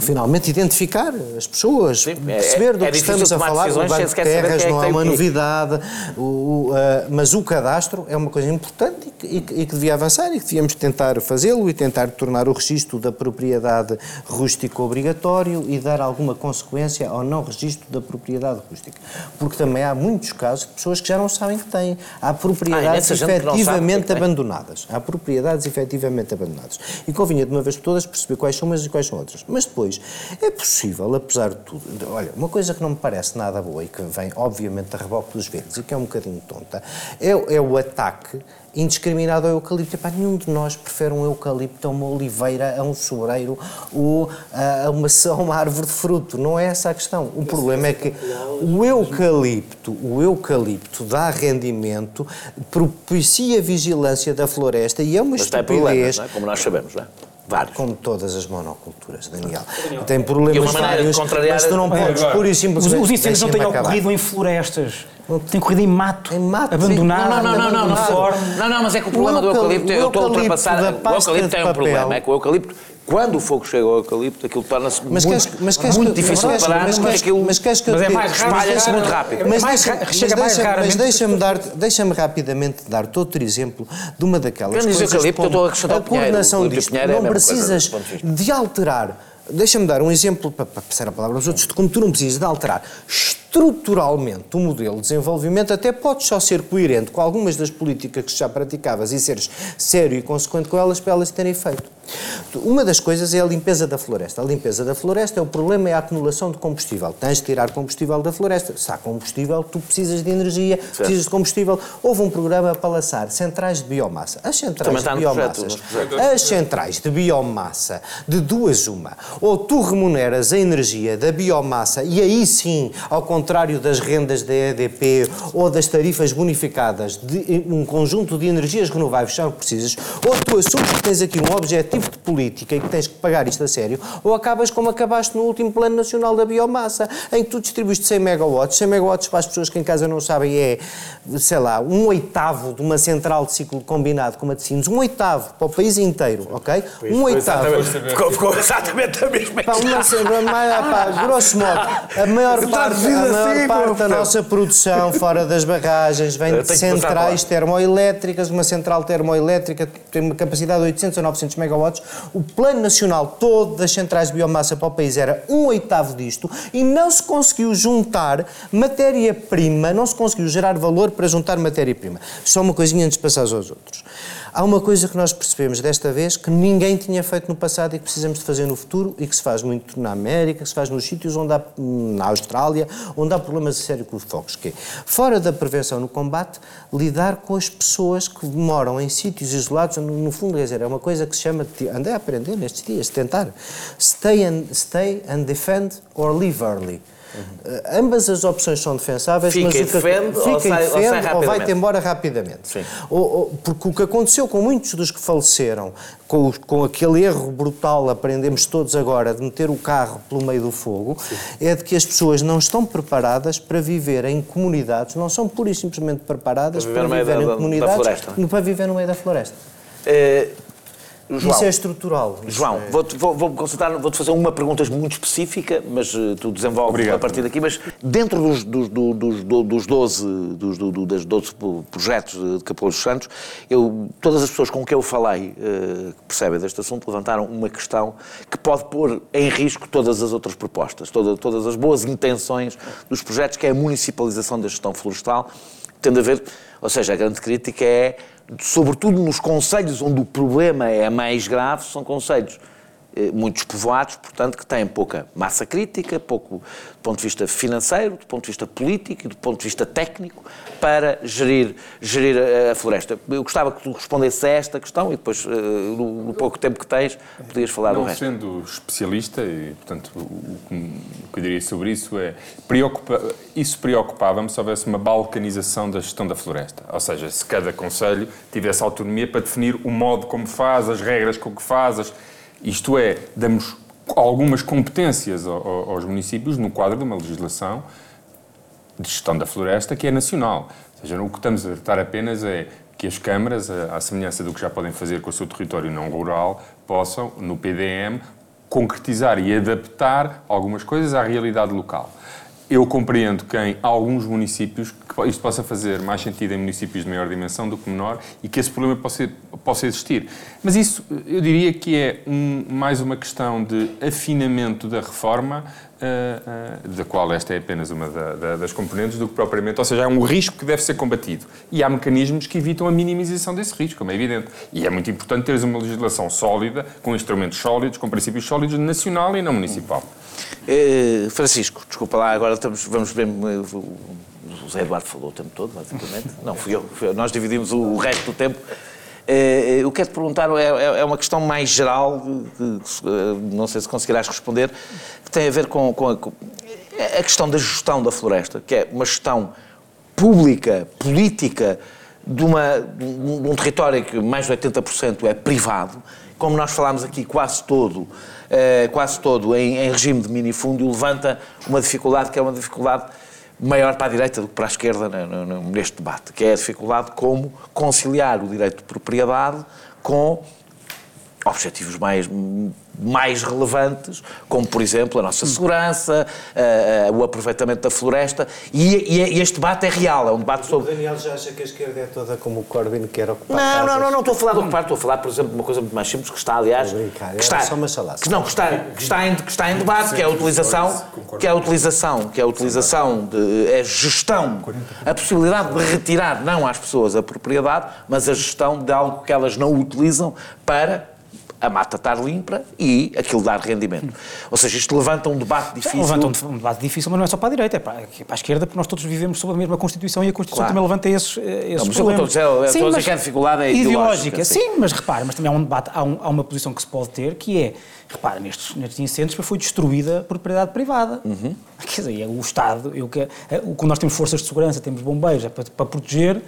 S3: finalmente identificar as pessoas, Sim, é, perceber do é, é que estamos a falar. O Banco de Terras não é uma novidade, o, uh, mas o cadastro é uma coisa importante e, e, e que devia avançar e que devíamos tentar fazê-lo e tentar tornar o registro da propriedade rústica obrigatório e dar alguma consequência ao não registro da propriedade rústica. Porque também há muitos casos de pessoas que já não sabem que têm. Há propriedades ah, efetivamente abandonadas. Há propriedades efetivamente abandonadas. E convinha de uma vez por todas perceber quais são umas e quais são Mas depois, é possível, apesar de tudo, olha, uma coisa que não me parece nada boa e que vem, obviamente, a reboque dos verdes e que é um bocadinho tonta, é, é o ataque indiscriminado ao eucalipto. Epá, nenhum de nós prefere um eucalipto a uma oliveira, a um sobreiro ou a uma, a uma árvore de fruto. Não é essa a questão. O problema é que o eucalipto, o eucalipto dá rendimento, propicia a vigilância da floresta e é uma Mas estupidez...
S1: Tem é? como nós sabemos, não é? Vários.
S3: Como todas as monoculturas, Daniel. Tem problemas vários, mas tu não podes pura e simplesmente...
S4: Os incêndios não têm ocorrido em florestas. Tem corrido em mato, em mato abandonado.
S1: Não, não, não, não, não, não, não, mas é que o problema do eucalipto, eu estou a ultrapassar. O eucalipto tem um problema, é que o eucalipto quando o fogo chega ao eucalipto, aquilo torna-se muito, mas queres muito que, difícil de parar, mas, mas, aquilo, mas, queres que mas é mais espalha-se muito rápido.
S3: Mas, mais, chega mais deixa, mas deixa-me dar, deixa-me rapidamente dar outro exemplo de uma daquelas
S1: coisas eucalipto, eu estou a acrescentar a
S3: coordenação disto. Não é precisas de alterar Deixa-me dar um exemplo, para passar a palavra aos outros, de como tu não precisas de alterar estruturalmente o modelo de desenvolvimento, até podes só ser coerente com algumas das políticas que já praticavas e seres sério e consequente com elas para elas terem efeito. Uma das coisas é a limpeza da floresta. A limpeza da floresta, é o problema é a acumulação de combustível. Tens de tirar combustível da floresta. Se há combustível, tu precisas de energia, certo. precisas de combustível. Houve um programa para lançar centrais de biomassa. As centrais de biomassa, as centrais de biomassa, de duas uma, ou tu remuneras a energia da biomassa e aí sim, ao contrário das rendas da EDP ou das tarifas bonificadas de um conjunto de energias renováveis são precisas, ou tu assumes que tens aqui um objetivo de política e que tens que pagar isto a sério, ou acabas como acabaste no último Plano Nacional da Biomassa, em que tu distribuíste 100 megawatts. 100 megawatts, para as pessoas que em casa não sabem, é, sei lá, um oitavo de uma central de ciclo combinado como a de Sines, um oitavo para o país inteiro, ok?
S1: Pois, um oitavo. Ficou, ficou exatamente a mesma
S3: pá, uma, pá, Grosso modo, a maior parte, a maior assim, parte da nossa produção fora das barragens vem de centrais termoelétricas, uma central termoelétrica tem uma capacidade de 800 a 900 megawatts megawatts, o plano nacional todo das centrais de biomassa para o país era um oitavo disto e não se conseguiu juntar matéria-prima, não se conseguiu gerar valor para juntar matéria-prima. Só uma coisinha antes de passar aos outros. Há uma coisa que nós percebemos desta vez que ninguém tinha feito no passado e que precisamos de fazer no futuro e que se faz muito na América, que se faz nos sítios onde há, na Austrália, onde há problemas sérios com os focos, que é, fora da prevenção no combate, lidar com as pessoas que moram em sítios isolados, no, no fundo, quer dizer, é uma coisa que se chama, andei a aprender nestes dias, tentar, stay and, stay and defend or leave early. Uhum. Ambas as opções são defensáveis,
S1: fica
S3: mas
S1: que defende, fica ou, sai,
S3: defende,
S1: ou,
S3: ou vai-te embora rapidamente. Ou, ou, porque o que aconteceu com muitos dos que faleceram, com, com aquele erro brutal, aprendemos todos agora, de meter o carro pelo meio do fogo, Sim. é de que as pessoas não estão preparadas para viver em comunidades, não são pura e simplesmente preparadas para viver, para viver em da, comunidades, da para viver no meio da floresta. É, João, Isso é estrutural.
S1: João, é... vou-te vou, vou vou fazer uma pergunta muito específica, mas uh, tu desenvolves Obrigado. a partir daqui. Mas dentro dos, dos, dos, dos 12, dos, do, das 12 projetos de Capoeiro dos Santos, eu, todas as pessoas com quem eu falei uh, que percebem deste assunto levantaram uma questão que pode pôr em risco todas as outras propostas, toda, todas as boas intenções dos projetos, que é a municipalização da gestão florestal, tendo a ver, ou seja, a grande crítica é sobretudo nos conselhos onde o problema é mais grave, são conselhos eh, muito despovoados, portanto, que têm pouca massa crítica, pouco do ponto de vista financeiro, do ponto de vista político e do ponto de vista técnico, para gerir, gerir a, floresta. Eu gostava que tu respondesse a esta questão e depois, eh, no, no pouco tempo que tens, podias falar
S2: Não
S1: do resto.
S2: sendo especialista, e, portanto, o, o, que eu diria sobre isso é, preocupa, isso preocupava-me se houvesse uma balcanização da gestão da floresta. Ou seja, se cada conselho tivesse autonomia para definir o modo como faz, as regras com que faz, as, isto é, damos algumas competências aos municípios no quadro de uma legislação de gestão da floresta que é nacional. Ou seja, o que estamos a tratar apenas é que as câmaras, à semelhança do que já podem fazer com o seu território não rural, possam, no PDM, concretizar e adaptar algumas coisas à realidade local. Eu compreendo que em alguns municípios que isto possa fazer mais sentido em municípios de maior dimensão do que menor e que esse problema possa, possa existir. Mas isso, eu diria que é um, mais uma questão de afinamento da reforma, uh, uh, da qual esta é apenas uma da, da, das componentes, do que propriamente, ou seja, é um risco que deve ser combatido. E há mecanismos que evitam a minimização desse risco, como é evidente. E é muito importante teres uma legislação sólida, com instrumentos sólidos, com princípios sólidos, nacional e não municipal.
S1: Uh, Francisco, desculpa lá, agora estamos, vamos ver. O José Eduardo falou o tempo todo, basicamente. Não, fui eu. Fui eu. Nós dividimos o, resto do tempo. Uh, eu quero te perguntar, é, é, é, uma questão mais geral, que, não sei se conseguirás responder, que tem a ver com, com, a, com a questão da gestão da floresta, que é uma gestão pública, política, de, uma, de um território que mais de 80% é privado, como nós falámos aqui quase todo, eh, quase todo em, em, regime de minifúndio, levanta uma dificuldade que é uma dificuldade maior para a direita do que para a esquerda neste debate, que é a dificuldade como conciliar o direito de propriedade com objetivos mais, mais relevantes, como, por exemplo, a nossa segurança, o aproveitamento da floresta, e, e, este debate é real, é um debate sobre...
S3: O Daniel já acha que a esquerda é toda como o Corbyn quer ocupar
S1: Não, casas. não, não, não estou a falar de ocupar, estou a falar, por exemplo, de uma coisa muito mais simples, que está, aliás...
S3: Brincar,
S1: que está,
S3: só uma salada.
S1: Que, não, que está, que está, em, que está em debate, que é a utilização, que é a utilização, que é a utilização, de, é a gestão, a possibilidade de retirar, não às pessoas a propriedade, mas a gestão de algo que elas não utilizam para a mata estar limpa e aquilo dar rendimento. Ou seja, isto levanta um debate difícil.
S4: Levanta um, debate difícil, mas não é só para a direita, é para, é para a esquerda, porque nós todos vivemos sob a mesma Constituição e a Constituição claro. também levanta esses, eh, esses não, problemas.
S1: Estou a dizer, sim, dizer que a dificuldade é ideológica.
S4: Sim. sim, mas repara, mas também há um debate, há, um, há, uma posição que se pode ter, que é, repara, nestes, nestes incêndios foi destruída a propriedade privada. Uhum. Quer dizer, é o Estado, eu, que, é, quando nós temos forças de segurança, temos bombeiros, é para, para proteger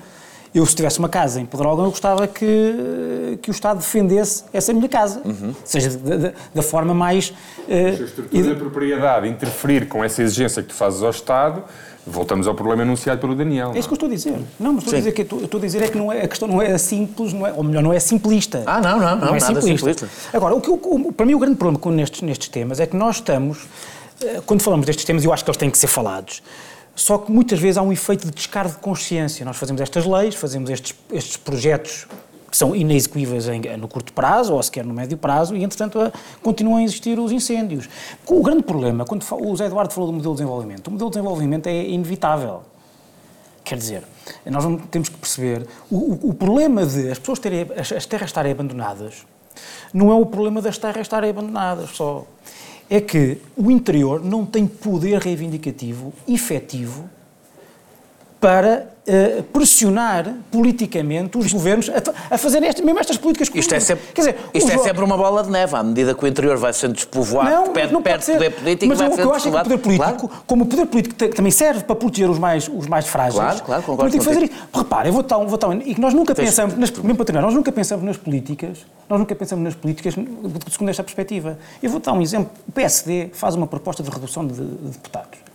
S4: eu, se tivesse uma casa em Pedrógão, eu gostava que, que o Estado defendesse essa minha casa. Uhum. Seja da, da forma mais. Uh,
S2: a estrutura da propriedade interferir com essa exigência que tu fazes ao Estado. Voltamos ao problema anunciado pelo Daniel.
S4: É isso que eu estou a dizer. Não, mas estou a dizer que estou, estou, a dizer é que não é, a questão não é simples, não é, ou melhor, não é simplista.
S1: Ah, não, não, não, não é simplista. simplista.
S4: Agora, o que, o, para mim o grande problema com nestes, nestes temas é que nós estamos, eh, quando falamos destes temas, eu acho que eles têm que ser falados, só que muitas vezes há um efeito de descargo de consciência. Nós fazemos estas leis, fazemos estes, estes projetos que são inexecuíveis em, no curto prazo ou sequer no médio prazo e, entretanto, a, continuam a existir os incêndios. O grande problema, quando o Zé Eduardo falou do modelo de desenvolvimento, o modelo de desenvolvimento é inevitável. Quer dizer, nós temos que perceber, o, o, o problema de as pessoas terem, as, as terras estarem abandonadas, não é o problema das terras estarem abandonadas só é que o interior não tem poder reivindicativo efetivo para uh, pressionar politicamente os governos a, a fazer este, mesmo estas políticas
S1: Isto, é sempre, Quer dizer, isto é sempre uma bola de neve, à medida que o interior vai sendo despovoado, não, perde, não perde poder político
S4: mas
S1: vai
S4: o que eu acho é que o poder político, claro. como o poder político também serve para proteger os mais, os mais frágeis,
S1: claro, claro, concordo
S4: tem que fazer isso. Repare, eu vou um, vou um, e que nós nunca Tens, pensamos, nas, mesmo para terminar, nós nunca pensamos nas políticas, nós nunca pensamos nas políticas segundo esta perspectiva. Eu vou dar um exemplo, o PSD faz uma proposta de redução de, de deputados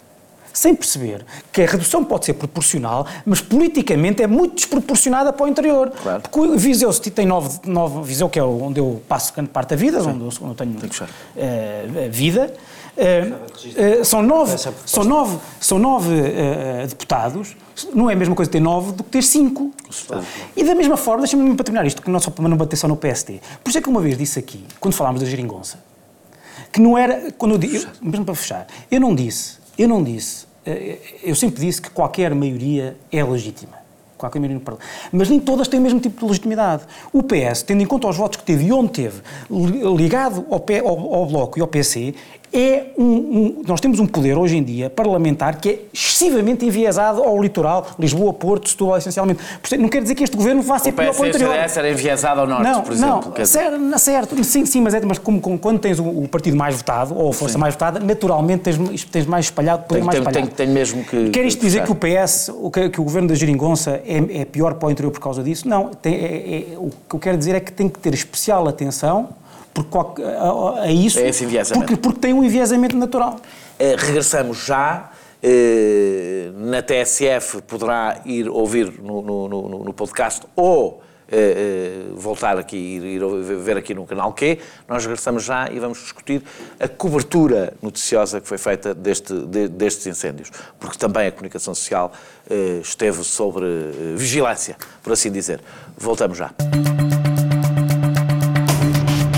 S4: sem perceber que a redução pode ser proporcional, mas politicamente é muito desproporcionada para o interior. Claro. Porque o Viseu se tem nove, nove Viseu, que é onde eu passo grande parte da vida, onde eu, onde eu tenho uh, vida, uh, uh, são nove, são nove, são nove deputados, não é a mesma coisa ter nove do que ter cinco. E da mesma forma, deixa-me para terminar isto, que não só para não bater só no PSD. Por isso é que uma vez disse aqui, quando falámos da geringonça, que não era, quando eu, eu mesmo para fechar, eu não disse eu não disse, eh, eu sempre disse que qualquer maioria é legítima. Qualquer maioria no Parlamento. Mas nem todas têm o mesmo tipo de legitimidade. O PS, tendo em conta os votos que teve e onde teve, ligado ao, ao, ao Bloco e ao PC, é um, um, nós temos um poder hoje em dia parlamentar que é excessivamente enviesado ao litoral, Lisboa, Porto, Setúbal, essencialmente. Não quer dizer que este governo vá ser pior para o interior. O
S1: PS era enviesado ao norte,
S4: não,
S1: por exemplo.
S4: Não, certo, certo, sim, sim, mas, é, mas como, como, quando tens o, o, partido mais votado, ou a força sim. mais votada, naturalmente tens, tens mais espalhado, poder tem, mais tem, espalhado.
S1: Tem, tem mesmo que...
S4: Quer isto dizer que o PS, que, que, o governo da Geringonça é, é, pior para o interior por causa disso? Não, tem, é, é, o que eu quero dizer é que tem que ter especial atenção porque, a, a, isso,
S1: é
S4: porque, porque tem um enviesamento natural.
S1: Uh, regressamos já. eh, na TSF poderá ir ouvir no, no, no, no podcast ou eh, voltar aqui, ir, ir ver aqui no canal Q. Nós regressamos já e vamos discutir a cobertura noticiosa que foi feita deste, de, destes incêndios, porque também a comunicação social esteve sobre vigilância, por assim dizer. Voltamos já.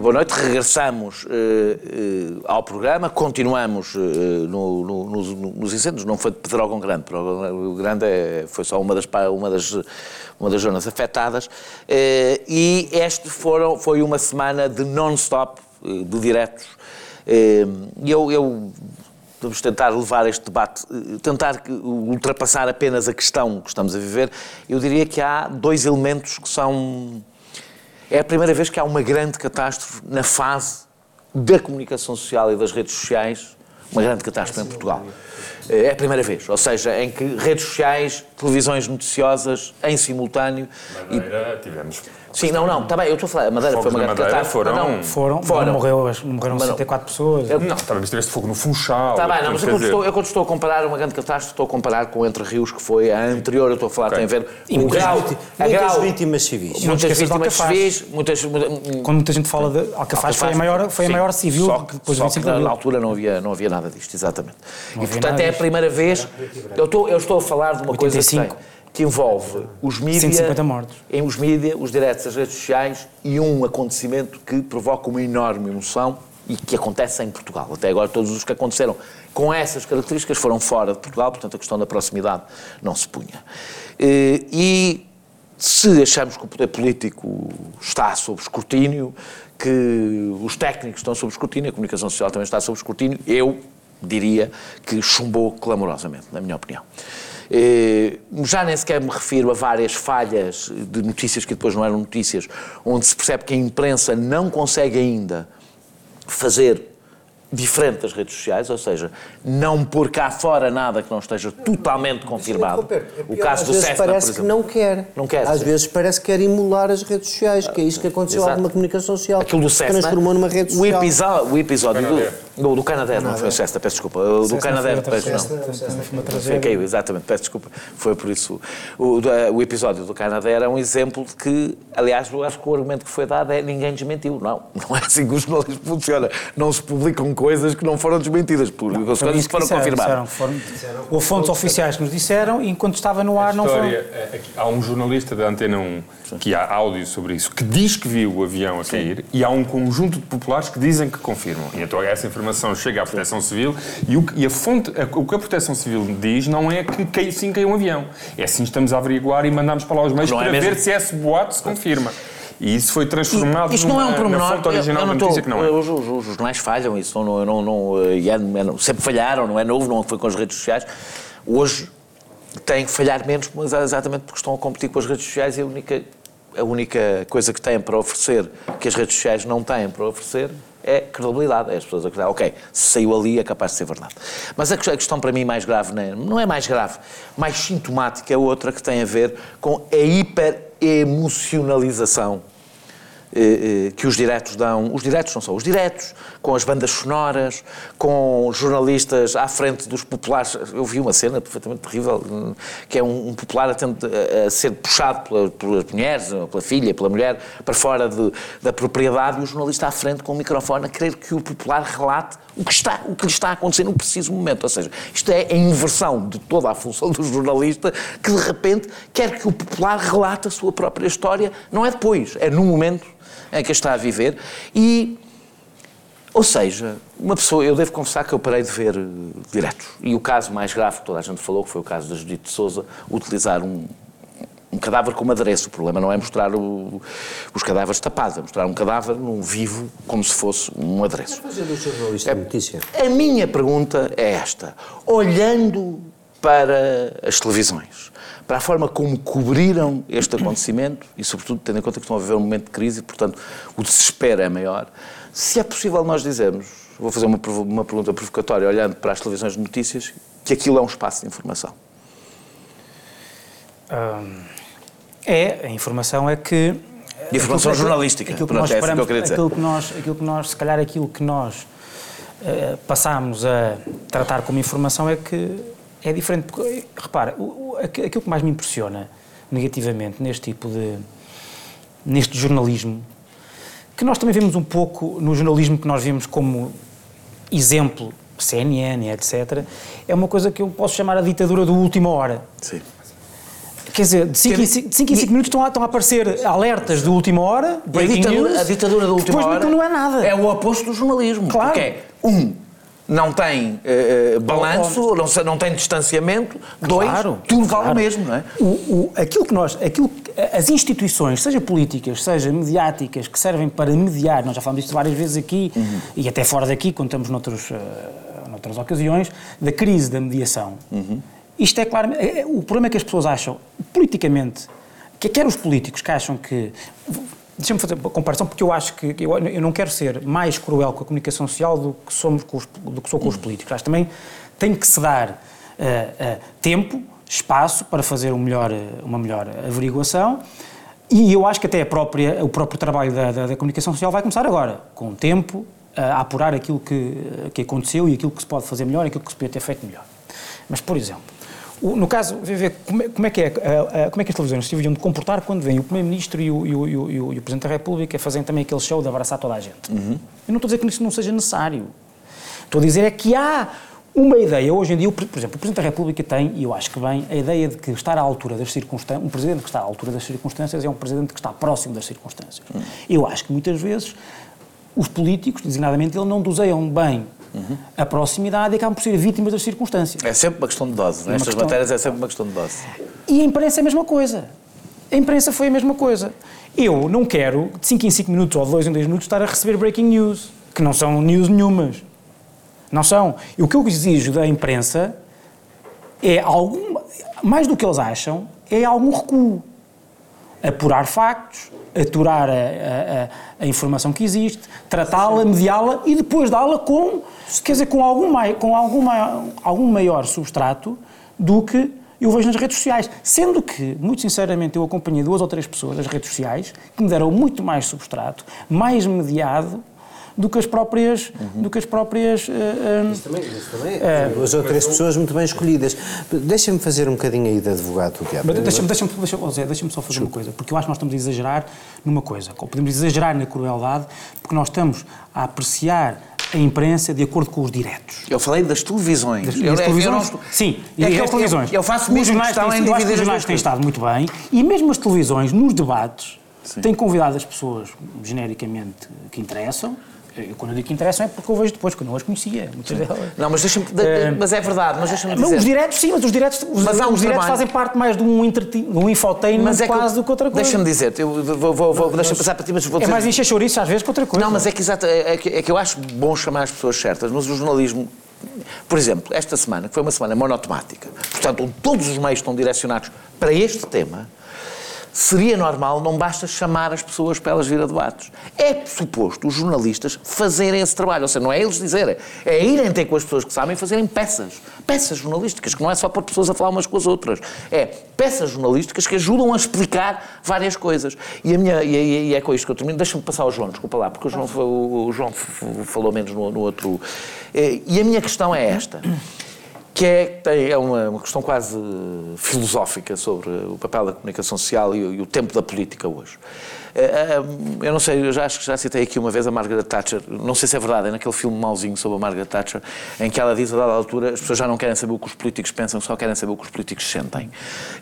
S1: Boa noite, regressamos uh, uh, ao programa, continuamos uh, no, no, nos, nos, incêndios, não foi de Pedrógão Grande, Pedrógão Grande é, foi só uma das, uma das, uma das zonas afetadas, e este foram, foi uma semana de non-stop, de diretos, eu, eu vamos tentar levar este debate, tentar ultrapassar apenas a questão que estamos a viver, eu diria que há dois elementos que são é a primeira vez que há uma grande catástrofe na fase da comunicação social e das redes sociais, uma grande catástrofe em Portugal. É a primeira vez, ou seja, em que redes sociais, televisões noticiosas em simultâneo.
S2: Madeira, e... tivemos
S1: Sim, não, não, está bem, eu estou a falar, a Madeira foi uma grande catástrofe.
S2: Foram,
S4: não, foram, foram. Morreu, morreram 64 pessoas.
S2: Eu, não, estava a ver fogo no Funchal.
S1: Está bem, não, mas eu quando, estou, eu quando estou a comparar uma grande catástrofe, estou a comparar com Entre Rios, que foi a anterior, eu estou a falar, okay. tem a ver
S3: e muitas, grau, muitas grau, vítimas civis.
S1: Muitas vítimas civis, muitas...
S4: Quando muita gente fala de Alcafaz, foi a maior, foi a maior civil
S1: só, que depois só que na, altura não havia, não havia nada disto, exatamente. e portanto é a primeira vez, eu estou, eu estou a falar de uma coisa que tem que envolve os mídias,
S4: 150 mortos.
S1: em os mídias, os diretos, as redes sociais e um acontecimento que provoca uma enorme emoção e que acontece em Portugal. Até agora todos os que aconteceram com essas características foram fora de Portugal, portanto a questão da proximidade não se punha. Eh, e se achamos que o poder político está sob escrutínio, que os técnicos estão sob escrutínio, a comunicação social também está sob escrutínio, eu diria que chumbou clamorosamente, na minha opinião. Eh, já nem sequer me refiro a várias falhas de notícias que depois não eram notícias, onde se percebe que a imprensa não consegue ainda fazer diferente das redes sociais, ou seja, não pôr cá fora nada que não esteja totalmente confirmado.
S3: É o caso do Cessna, parece que não quer. Não quer. Às sim. vezes parece que quer emular as redes sociais, que é isso que aconteceu Exato. alguma comunicação social.
S1: Aquilo do Cessna,
S3: transformou numa rede social.
S1: O episódio, o episódio do, do, do Canadá, não foi o Cessna, peço desculpa. O do Canadá, peço não. Foi uma tragédia. exatamente, peço desculpa. Foi por isso. O, o episódio do Canadá era um exemplo de que, aliás, eu acho que o argumento que foi dado é ninguém desmentiu. Não, não é assim que o jornalismo funciona. Não se publicam coisas que não foram desmentidas, por não, as coisas que foram disseram, confirmadas.
S4: Disseram, foram, houve fontes oficiais que nos disseram e enquanto estava no ar não foram. É,
S2: há um jornalista da Antena 1 que há áudio sobre isso, que diz que viu o avião a cair Sim. e há um conjunto de populares que dizem que confirmam. E então essa informação chega à Proteção Civil e o, e a fonte, o que a Proteção Civil diz não é que cai, sim caiu um avião. É assim estamos a averiguar e mandamos para lá os meios não é para é ver se esse boato se confirma. E isso foi transformado
S1: isto não é um
S2: pormenor, fonte original eu, eu da notícia que não é.
S1: Os, os, os jornais falham, isso não, não, não, é, é, sempre falharam, não é novo, não foi com as redes sociais. Hoje têm que falhar menos, mas é exatamente porque estão a competir com as redes sociais e a única, a única coisa que têm para oferecer, que as redes sociais não têm para oferecer, é credibilidade. É as pessoas acreditam, ok, se saiu ali é capaz de ser verdade. Mas a questão para mim mais grave não é mais grave, mais sintomática é outra que tem a ver com a hiperemocionalização eh, eh, que os diretos dão, os diretos não são os diretos, com as bandas sonoras, com jornalistas à frente dos populares. Eu vi uma cena perfeitamente terrível, que é um, popular a, a ser puxado pela, pelas mulheres, pela filha, pela mulher, para fora de, da propriedade e o jornalista à frente com o microfone a querer que o popular relate o que, está, o que lhe está a acontecer no preciso momento. Ou seja, isto é a inversão de toda a função do jornalista que de repente quer que o popular relate a sua própria história, não é depois, é no momento em que está a viver e ou seja, uma pessoa, eu devo confessar que eu parei de ver uh, diretos. E o caso mais grave que toda a gente falou, que foi o caso da Judite de Souza, utilizar um, um cadáver como adereço. O problema não é mostrar o, os cadáveres tapados, é mostrar um cadáver num vivo como se fosse um adereço.
S3: fazer do jornalista é, notícia?
S1: A minha pergunta é esta. Olhando para as televisões, para a forma como cobriram este acontecimento e, sobretudo, tendo em conta que estão a viver um momento de crise e, portanto, o desespero é maior, se é possível nós dizermos, vou fazer uma, uma pergunta provocatória olhando para as televisões de notícias, que aquilo é um espaço de informação.
S4: Hum, é, a informação é que...
S1: De informação jornalística,
S4: aquilo que, nós é que eu queria dizer. Aquilo que nós, aquilo que nós, se calhar aquilo que nós uh, passámos a tratar como informação é que é diferente. Porque, repara, o, o, aquilo que mais me impressiona negativamente neste tipo de. neste jornalismo, que nós também vemos um pouco no jornalismo que nós vemos como exemplo, CNN, etc., é uma coisa que eu posso chamar a ditadura do última hora.
S1: Sim.
S4: Quer dizer, de 5 em 5 minutos estão a, estão a aparecer alertas de última hora,
S1: a ditadura, news, a ditadura da última
S4: hora
S1: não
S4: é nada.
S1: É o oposto do jornalismo. Claro. Porque é, um, não tem uh, balanço, não, não tem distanciamento, dois, claro, tudo vale claro. mesmo, não é?
S4: O, o, aquilo que nós, aquilo, as instituições, seja políticas, seja mediáticas, que servem para mediar, nós já falamos disto várias vezes aqui, uhum. e até fora daqui, quando estamos noutros, uh, noutras ocasiões, da crise da mediação. Uhum. Isto é claro, é, é, o problema é que as pessoas acham, politicamente, que quer os políticos que acham que Deixa-me fazer uma comparação, porque eu acho que eu, eu, não quero ser mais cruel com a comunicação social do que, somos os, do que sou com os políticos. Acho que também tem que se dar uh, uh, tempo, espaço para fazer um melhor, uma melhor averiguação. E eu acho que até própria, o próprio trabalho da, da, da comunicação social vai começar agora, com o tempo, a apurar aquilo que, que aconteceu e aquilo que se pode fazer melhor aquilo que se podia ter feito melhor. Mas, por exemplo, no caso, ver como é, como é que é, eh, eh, como é que as televisões se deviam de comportar quando vem o Primeiro-Ministro e o, e, o, e, o, e o, Presidente da República fazem também aquele show de abraçar toda a gente. Uhum. Eu não estou a dizer que isso não seja necessário. Estou a dizer é que há uma ideia, hoje em dia, por exemplo, o Presidente da República tem, e eu acho que bem, a ideia de que estar à altura das circunstâncias, um Presidente que está à altura das circunstâncias é um Presidente que está próximo das circunstâncias. Uhum. Eu acho que muitas vezes os políticos, designadamente ele, não doseiam bem Uhum. A proximidade acabam por ser vítimas das circunstâncias.
S1: É sempre uma questão de dose. É Nestas questão... matérias é sempre uma questão de dose.
S4: E a imprensa é a mesma coisa. A imprensa foi a mesma coisa. Eu não quero, de 5 em 5 minutos ou de 2 em 2 minutos, estar a receber breaking news, que não são news nenhumas. Não são. E o que eu exijo da imprensa é algum, mais do que eles acham, é algum recuo. Apurar factos, aturar a, a, a informação que existe, tratá-la, mediá-la e depois dá-la com, quer dizer, com, algum, mai, com algum, mai, algum maior substrato do que eu vejo nas redes sociais. Sendo que, muito sinceramente, eu acompanhei duas ou três pessoas nas redes sociais que me deram muito mais substrato, mais mediado do que as próprias. Uhum. Do que as próprias uh,
S3: uh, isso também, isso também. Uh, duas ou três pessoas muito bem escolhidas. Deixa-me fazer um bocadinho aí de advogado do diabo.
S4: Deixa-me deixa deixa deixa deixa só fazer uma coisa, porque eu acho que nós estamos a exagerar numa coisa. Podemos exagerar na crueldade, porque nós estamos a apreciar a imprensa de acordo com os diretos.
S1: Eu falei das televisões. Das,
S4: das televisões? Não... Sim, é e as televisões.
S1: Eu, eu faço mesmo os
S4: jornais têm, os jornais têm estado muito bem e mesmo as televisões, nos debates, Sim. têm convidado as pessoas genericamente que interessam quando eu digo que interessam é porque eu vejo depois, quando eu as conhecia.
S1: Não, mas, deixa uh, mas é verdade, mas deixa-me dizer.
S4: Os diretos, sim, mas os diretos, os, mas os diretos fazem parte mais de um, um infotainment mas é quase do que outra coisa.
S1: Deixa-me dizer, eu vou, vou, vou deixa passar para ti, mas vou
S4: é
S1: dizer.
S4: É mais encher chouriço às vezes que outra coisa.
S1: Não, mas é que, exato, é, que, é que eu acho bom chamar as pessoas certas, mas o jornalismo por exemplo, esta semana, que foi uma semana monotemática, portanto, todos os meios estão direcionados para este tema, seria normal, não basta chamar as pessoas para elas vir a debates. É suposto os jornalistas fazerem esse trabalho, ou seja, não é eles dizerem, é irem ter com as pessoas que sabem fazerem peças, peças jornalísticas, que não é só para pessoas a falar umas com as outras, é peças jornalísticas que ajudam a explicar várias coisas. E, a minha, e, e é com isto que eu termino, deixa-me passar ao João, desculpa lá, porque o João, o João falou menos no, no outro. Eh, e a minha questão é esta que é, é uma, uma, questão quase filosófica sobre o papel da comunicação social e, e o tempo da política hoje. Eh, eh, eu não sei, eu já acho que já citei aqui uma vez a Margaret Thatcher, não sei se é verdade, é naquele filme mauzinho sobre a Margaret Thatcher, em que ela diz a dada altura as pessoas já não querem saber o que os políticos pensam, só querem saber o que os políticos sentem.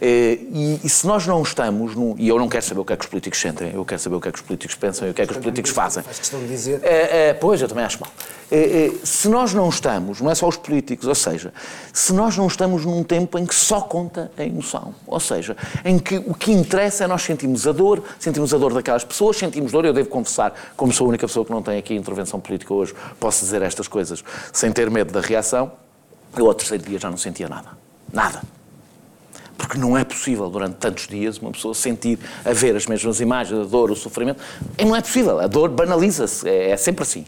S1: Eh, e, e se nós não estamos, no, e eu não quero saber o que é que os políticos sentem, eu quero saber o que é que os políticos pensam e o que é que os políticos fazem.
S3: Faz questão de dizer.
S1: É, é, pois, eu também acho mal. É, se nós não estamos, não é só os políticos, ou seja, se nós não estamos num tempo em que só conta a emoção, ou seja, em que o que interessa é nós sentimos a dor, sentimos a dor daquelas pessoas, sentimos dor, eu devo confessar, como sou a única pessoa que não tem aqui intervenção política hoje, posso dizer estas coisas sem ter medo da reação, eu ao terceiro dia já não sentia nada. Nada. Porque não é possível, durante tantos dias, uma pessoa sentir, a ver as mesmas imagens, a dor, o sofrimento. Não é possível. A dor banaliza-se. É, é, sempre assim.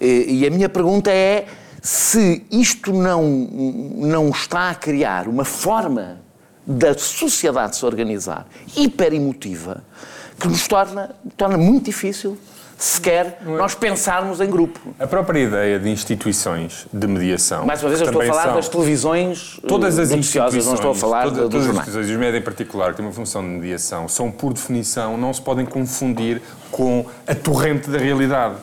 S1: E, e a minha pergunta é se isto não, não está a criar uma forma da sociedade se organizar hiperemotiva que nos torna, torna muito difícil sequer é. nós pensarmos em grupo.
S2: A própria ideia de instituições de mediação.
S1: Mais uma vez, eu estou a falar das televisões
S2: todas as instituições,
S1: não estou a falar
S2: toda, todas as instituições, os médias em particular, que têm uma função de mediação, são, por definição, não se podem confundir com a torrente da realidade.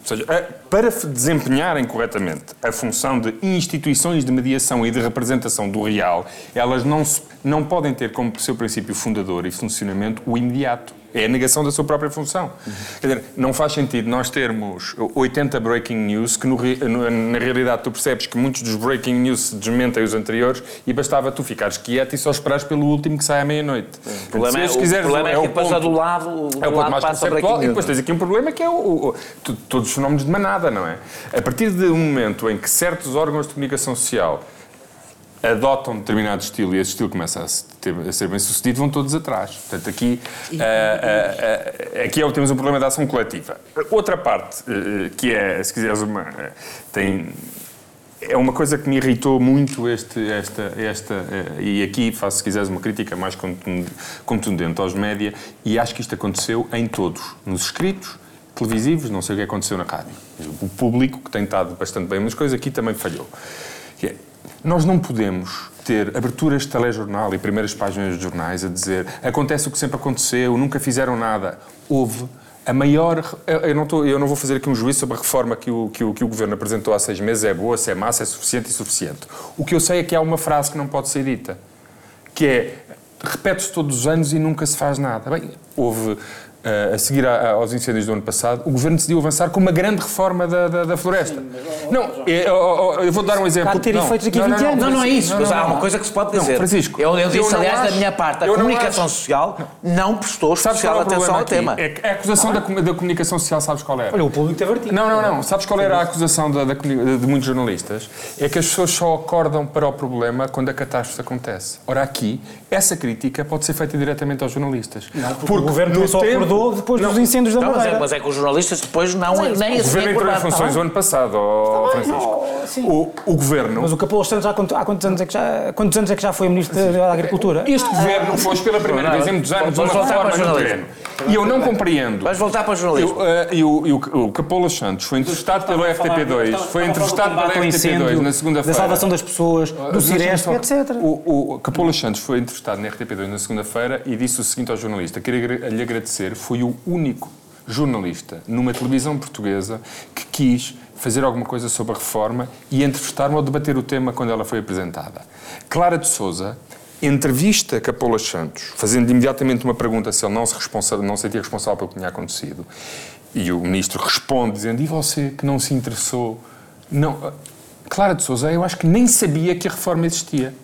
S2: Ou seja, para desempenharem corretamente a função de instituições de mediação e de representação do real, elas não, não podem ter como seu princípio fundador e funcionamento o imediato. É a negação da sua própria função. Uhum. Quer dizer, não faz sentido nós termos 80 breaking news que, no, na realidade, tu percebes que muitos dos breaking news desmentem os anteriores e bastava tu ficares quieto e só esperares pelo último que sai à meia-noite.
S1: O problema, é, o problema é, é que depois do lado, do é o ponto mais conceptual
S2: e depois tens aqui um problema que é o, o, o, todos os fenómenos de manada, não é? A partir de um momento em que certos órgãos de comunicação social adotam determinado estilo e esse estilo começa a, ter, a ser bem sucedido, vão todos atrás. Portanto, aqui, uh, uh, uh, aqui é, temos um problema da ação coletiva. Outra parte, que é, se quiseres, uma, tem, é uma coisa que me irritou muito este, esta, esta e aqui faço, se quiseres, uma crítica mais contundente aos média, e acho que isto aconteceu em todos, nos escritos, televisivos, não sei o que aconteceu na rádio. O público, que tem estado bastante bem, mas coisas aqui também falhou. É, nós não podemos ter aberturas de telejornal e primeiras páginas de jornais a dizer acontece o que sempre aconteceu, nunca fizeram nada. Houve a maior. Eu não, estou, eu não vou fazer aqui um juízo sobre a reforma que o, que, o, que o Governo apresentou há seis meses, é boa, se é massa, é suficiente e suficiente. O que eu sei é que há uma frase que não pode ser dita, que é repete-se todos os anos e nunca se faz nada. Bem, houve Uh, a seguir a, a, aos incêndios do ano passado, o governo decidiu avançar com uma grande reforma da, da, da floresta. Sim, mas, não, eu, eu, vou dar um exemplo. Há
S4: ter efeitos aqui não, 20
S1: anos. Não, não é isso. mas há uma coisa que se pode dizer.
S2: Francisco.
S1: Eu, eu disse, aliás, acho, da minha parte, a comunicação acho, social não prestou especial é atenção ao tema.
S2: É a acusação da, da, comunicação social, sabes qual era?
S4: Olha, o público teve artigo.
S2: Não, não, não. Sabes qual era a acusação da, de muitos jornalistas? É que as pessoas só acordam para o problema quando a catástrofe acontece. Ora, aqui, essa crítica pode ser feita diretamente aos jornalistas.
S4: Não, porque, porque o governo só acordou depois dos incêndios da não,
S1: mas é, mas é que os jornalistas depois não,
S2: Sim,
S1: nem
S2: O governo entrou em funções o ano passado, oh, Francisco. Não, o, o governo...
S4: Mas o Capelo Santos há, há quantos, anos é que já, quantos anos é que já foi Ministro da Agricultura?
S2: Este governo foi pela primeira vez em muitos anos uma reforma no terreno. E eu não compreendo.
S1: Vais voltar para o jornalismo.
S2: Uh, e o, e o, o Capola Santos foi entrevistado pelo FTP2, foi entrevistado pelo FTP2 na segunda-feira.
S4: Da salvação das pessoas, do Ciresp, etc.
S2: O, o Capola Santos foi entrevistado na RTP2 na segunda-feira e disse o seguinte ao jornalista: queria lhe agradecer, foi o único jornalista numa televisão portuguesa que quis fazer alguma coisa sobre a reforma e entrevistar-me ou debater o tema quando ela foi apresentada. Clara de Souza entrevista Capola Santos, fazendo imediatamente uma pergunta se ele não se, não se sentia responsável pelo que tinha acontecido. E o ministro responde dizendo: E você que não se interessou? Não. Clara de Souza, eu acho que nem sabia que a reforma existia.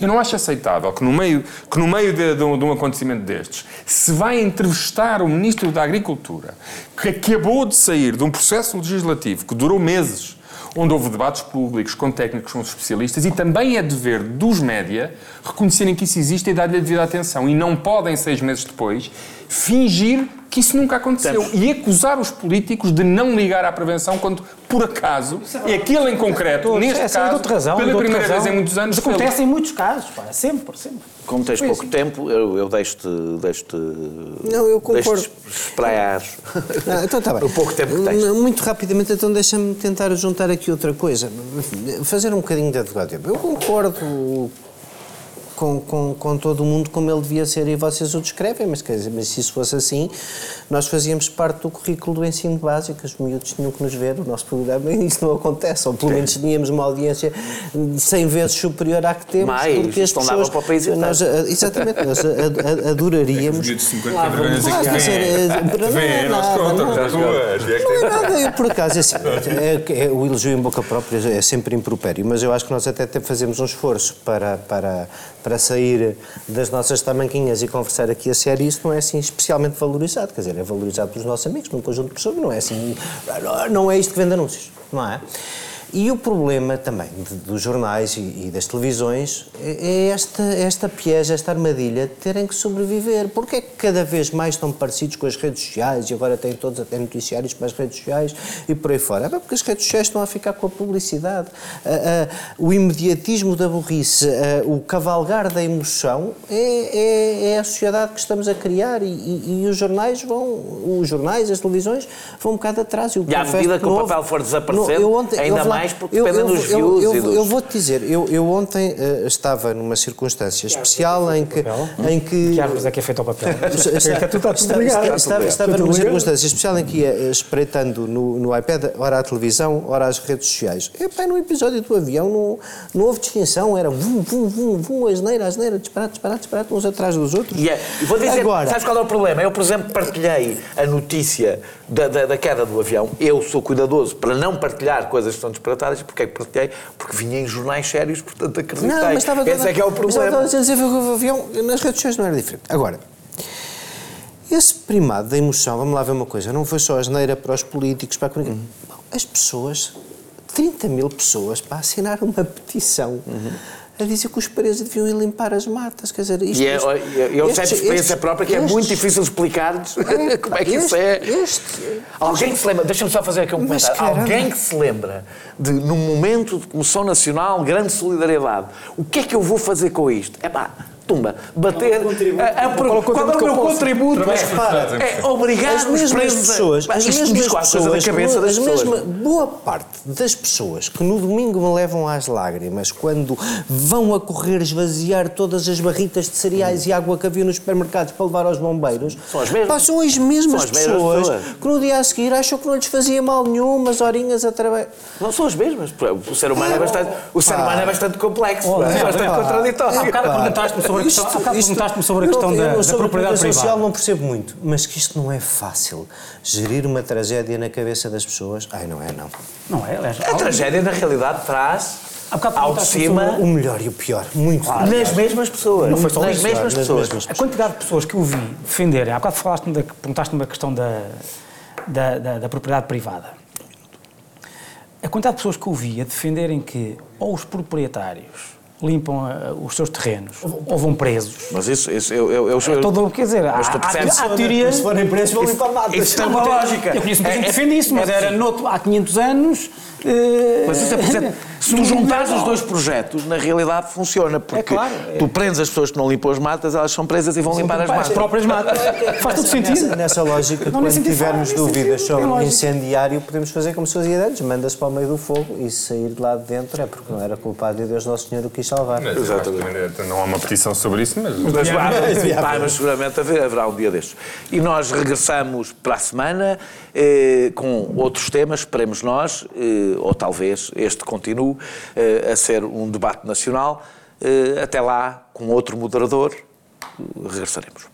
S2: Eu não acho aceitável que no meio, que no meio de, de, de um acontecimento destes se vai entrevistar o Ministro da Agricultura, que acabou de sair de um processo legislativo que durou meses, onde houve debates públicos com técnicos, com especialistas, e também é dever dos média reconhecerem que isso existe e dar-lhe a devida atenção. E não podem, seis meses depois, fingir que isso nunca aconteceu e acusar os políticos de não ligar à prevenção quando, por acaso, é aquele em concreto, neste é, caso, razão, pela primeira razão. vez em muitos anos...
S4: Mas acontece em muitos casos, pá, sempre, sempre.
S1: Como tens pouco tempo, eu, eu deixo-te... Deixo
S3: não, eu concordo.
S1: espraiar
S3: não, então está bem.
S1: o pouco tempo que tens.
S3: Muito rapidamente, então deixa-me tentar juntar aqui outra coisa. Fazer um bocadinho de advogado. Eu concordo com, com, com todo o mundo como ele devia ser e vocês o descrevem, mas, quer dizer, mas se isso fosse assim, nós fazíamos parte do currículo do ensino básico, os miúdos tinham que nos ver, o nosso programa, e isso não acontece, ou pelo menos tínhamos uma audiência 100 vezes superior à que temos,
S1: Mais, porque as pessoas... para o país
S3: nós, Exatamente, nós adoraríamos... Os
S2: miúdos de 50 vergonhas aqui vêm, nós contamos as ruas.
S3: Não é nada, eu por acaso, assim, é, é, o elogio em boca própria é sempre impropério, mas eu acho que nós até fazemos um esforço para, para para sair das nossas tamanquinhas e conversar aqui a sério, isso não é assim especialmente valorizado. Quer dizer, é valorizado pelos nossos amigos, num conjunto de pessoas, não é assim. Não é isto que vende anúncios, não é? E o problema também de, dos jornais e, e, das televisões é, é esta, esta piège, esta armadilha de terem que sobreviver. Porque é que cada vez mais estão parecidos com as redes sociais e agora têm todos até noticiários para as redes sociais e por aí fora? É porque as redes sociais estão a ficar com a publicidade. Uh, uh, o imediatismo da burrice, uh, o cavalgar da emoção é, é, é, a sociedade que estamos a criar e, e, e, os jornais vão, os jornais, as televisões vão um bocado atrás.
S1: E, à medida que o papel for desaparecendo, ontem, ainda mais porque eu, dependem dos views
S3: eu,
S1: eu, dos...
S3: eu vou-te dizer, eu, eu ontem uh, estava numa circunstância especial em que, em que...
S4: Que árvores é que é feito ao papel?
S3: estava, estava numa circunstância especial em que ia eh, espreitando no, no iPad, ora a televisão, ora as redes sociais. E, pá, no episódio do avião não, não houve distinção, era vum, vum, vum, vum, asneira, asneira, disparate, disparate, disparate, uns atrás dos outros.
S1: Yeah. E vou dizer, Agora, sabes qual é o problema? Eu, por exemplo, partilhei a notícia da, da, da queda do avião. Eu sou cuidadoso para não partilhar coisas que são disparatadas. Porquê é que partilhei? Porque vinha em jornais sérios, portanto acreditei. Não, mas estava Esse é que é o problema. Mas
S3: estava a dizer que o avião nas redes sociais não era diferente. Agora, esse primado da emoção, vamos lá ver uma coisa, não foi só a geneira para os políticos, para a comunicação. Uhum. As pessoas, 30 mil pessoas, para assinar uma petição. Uhum a dizer que os presos deviam ir limpar as matas. Quer dizer,
S1: isto, e é, isto, eu sei de experiência própria que estes, é muito difícil explicar-lhes é, como é que este, isso é. Este, Alguém que se lembra, deixa-me só fazer aqui um comentário. Alguém que se lembra de, num momento de comoção nacional, grande solidariedade, o que é que eu vou fazer com isto? É pá tumba, bater. Qual, a, a, qual, qual é o meu contributo? É, é obrigar as mesmas
S3: pessoas, as mesmas pessoas, da cabeça das pessoas. Mesma, boa parte das pessoas que no domingo me levam às lágrimas quando vão a correr esvaziar todas as barritas de cereais hum. e água que havia nos supermercados para levar aos bombeiros,
S1: são as mesmas,
S3: são as mesmas, as pessoas, pessoas, que no dia a seguir acham que não lhes fazia mal nenhum, umas horinhas a trabalhar.
S1: Não são as mesmas. O ser humano é bastante, o ser humano é bastante complexo, é bastante contraditório. Há
S4: bocado perguntaste-me sobre a questão, perguntaste-me sobre a questão da, da propriedade privada. social
S3: não percebo muito, mas que isto não é fácil. Gerir uma tragédia na cabeça das pessoas, ai, não é, não.
S4: Não é, aliás.
S1: A tragédia, na realidade, traz ao de cima
S3: o melhor e o pior, muito
S1: claro, nas mesmas pessoas. Não foi só nas, mesmas, pessoas. mesmas
S4: pessoas. A quantidade de pessoas que eu vi defenderem, há bocado falaste perguntaste-me a questão da, da, da, da, propriedade privada. A quantidade de pessoas que eu vi a defenderem que ou os proprietários limpam uh, os seus terrenos ou vão presos.
S1: Mas isso, isso eu, eu, eu,
S4: eu todo, quer dizer, percebes, há, há teorias...
S3: Se forem presos vão limpar matas.
S1: Isso é uma lógica.
S4: Eu conheço muita gente que defende isso, mas é era noutro, há 500 anos
S1: mas isso é se tu juntares os dois projetos, na realidade funciona, porque é claro, é. tu prendes as pessoas que não limpam as matas, elas são presas e vão são limpar as matas. As
S4: próprias matas. Faz todo sentido.
S3: Nessa, nessa lógica, não, quando tivermos dúvidas sobre o incendiário, podemos fazer como se fazia antes, manda-se para o meio do fogo e sair de lá de dentro é porque não era culpado de Deus Nosso Senhor o quis salvar.
S2: Mas, Exatamente. Não há uma petição sobre isso, mas...
S1: Mas, mas, mas seguramente haverá um dia destes. E nós regressamos para a semana eh, com outros temas, esperemos nós, eh, ou talvez este continue eh, a ser um debate nacional. Eh, até lá, com outro moderador, regressaremos.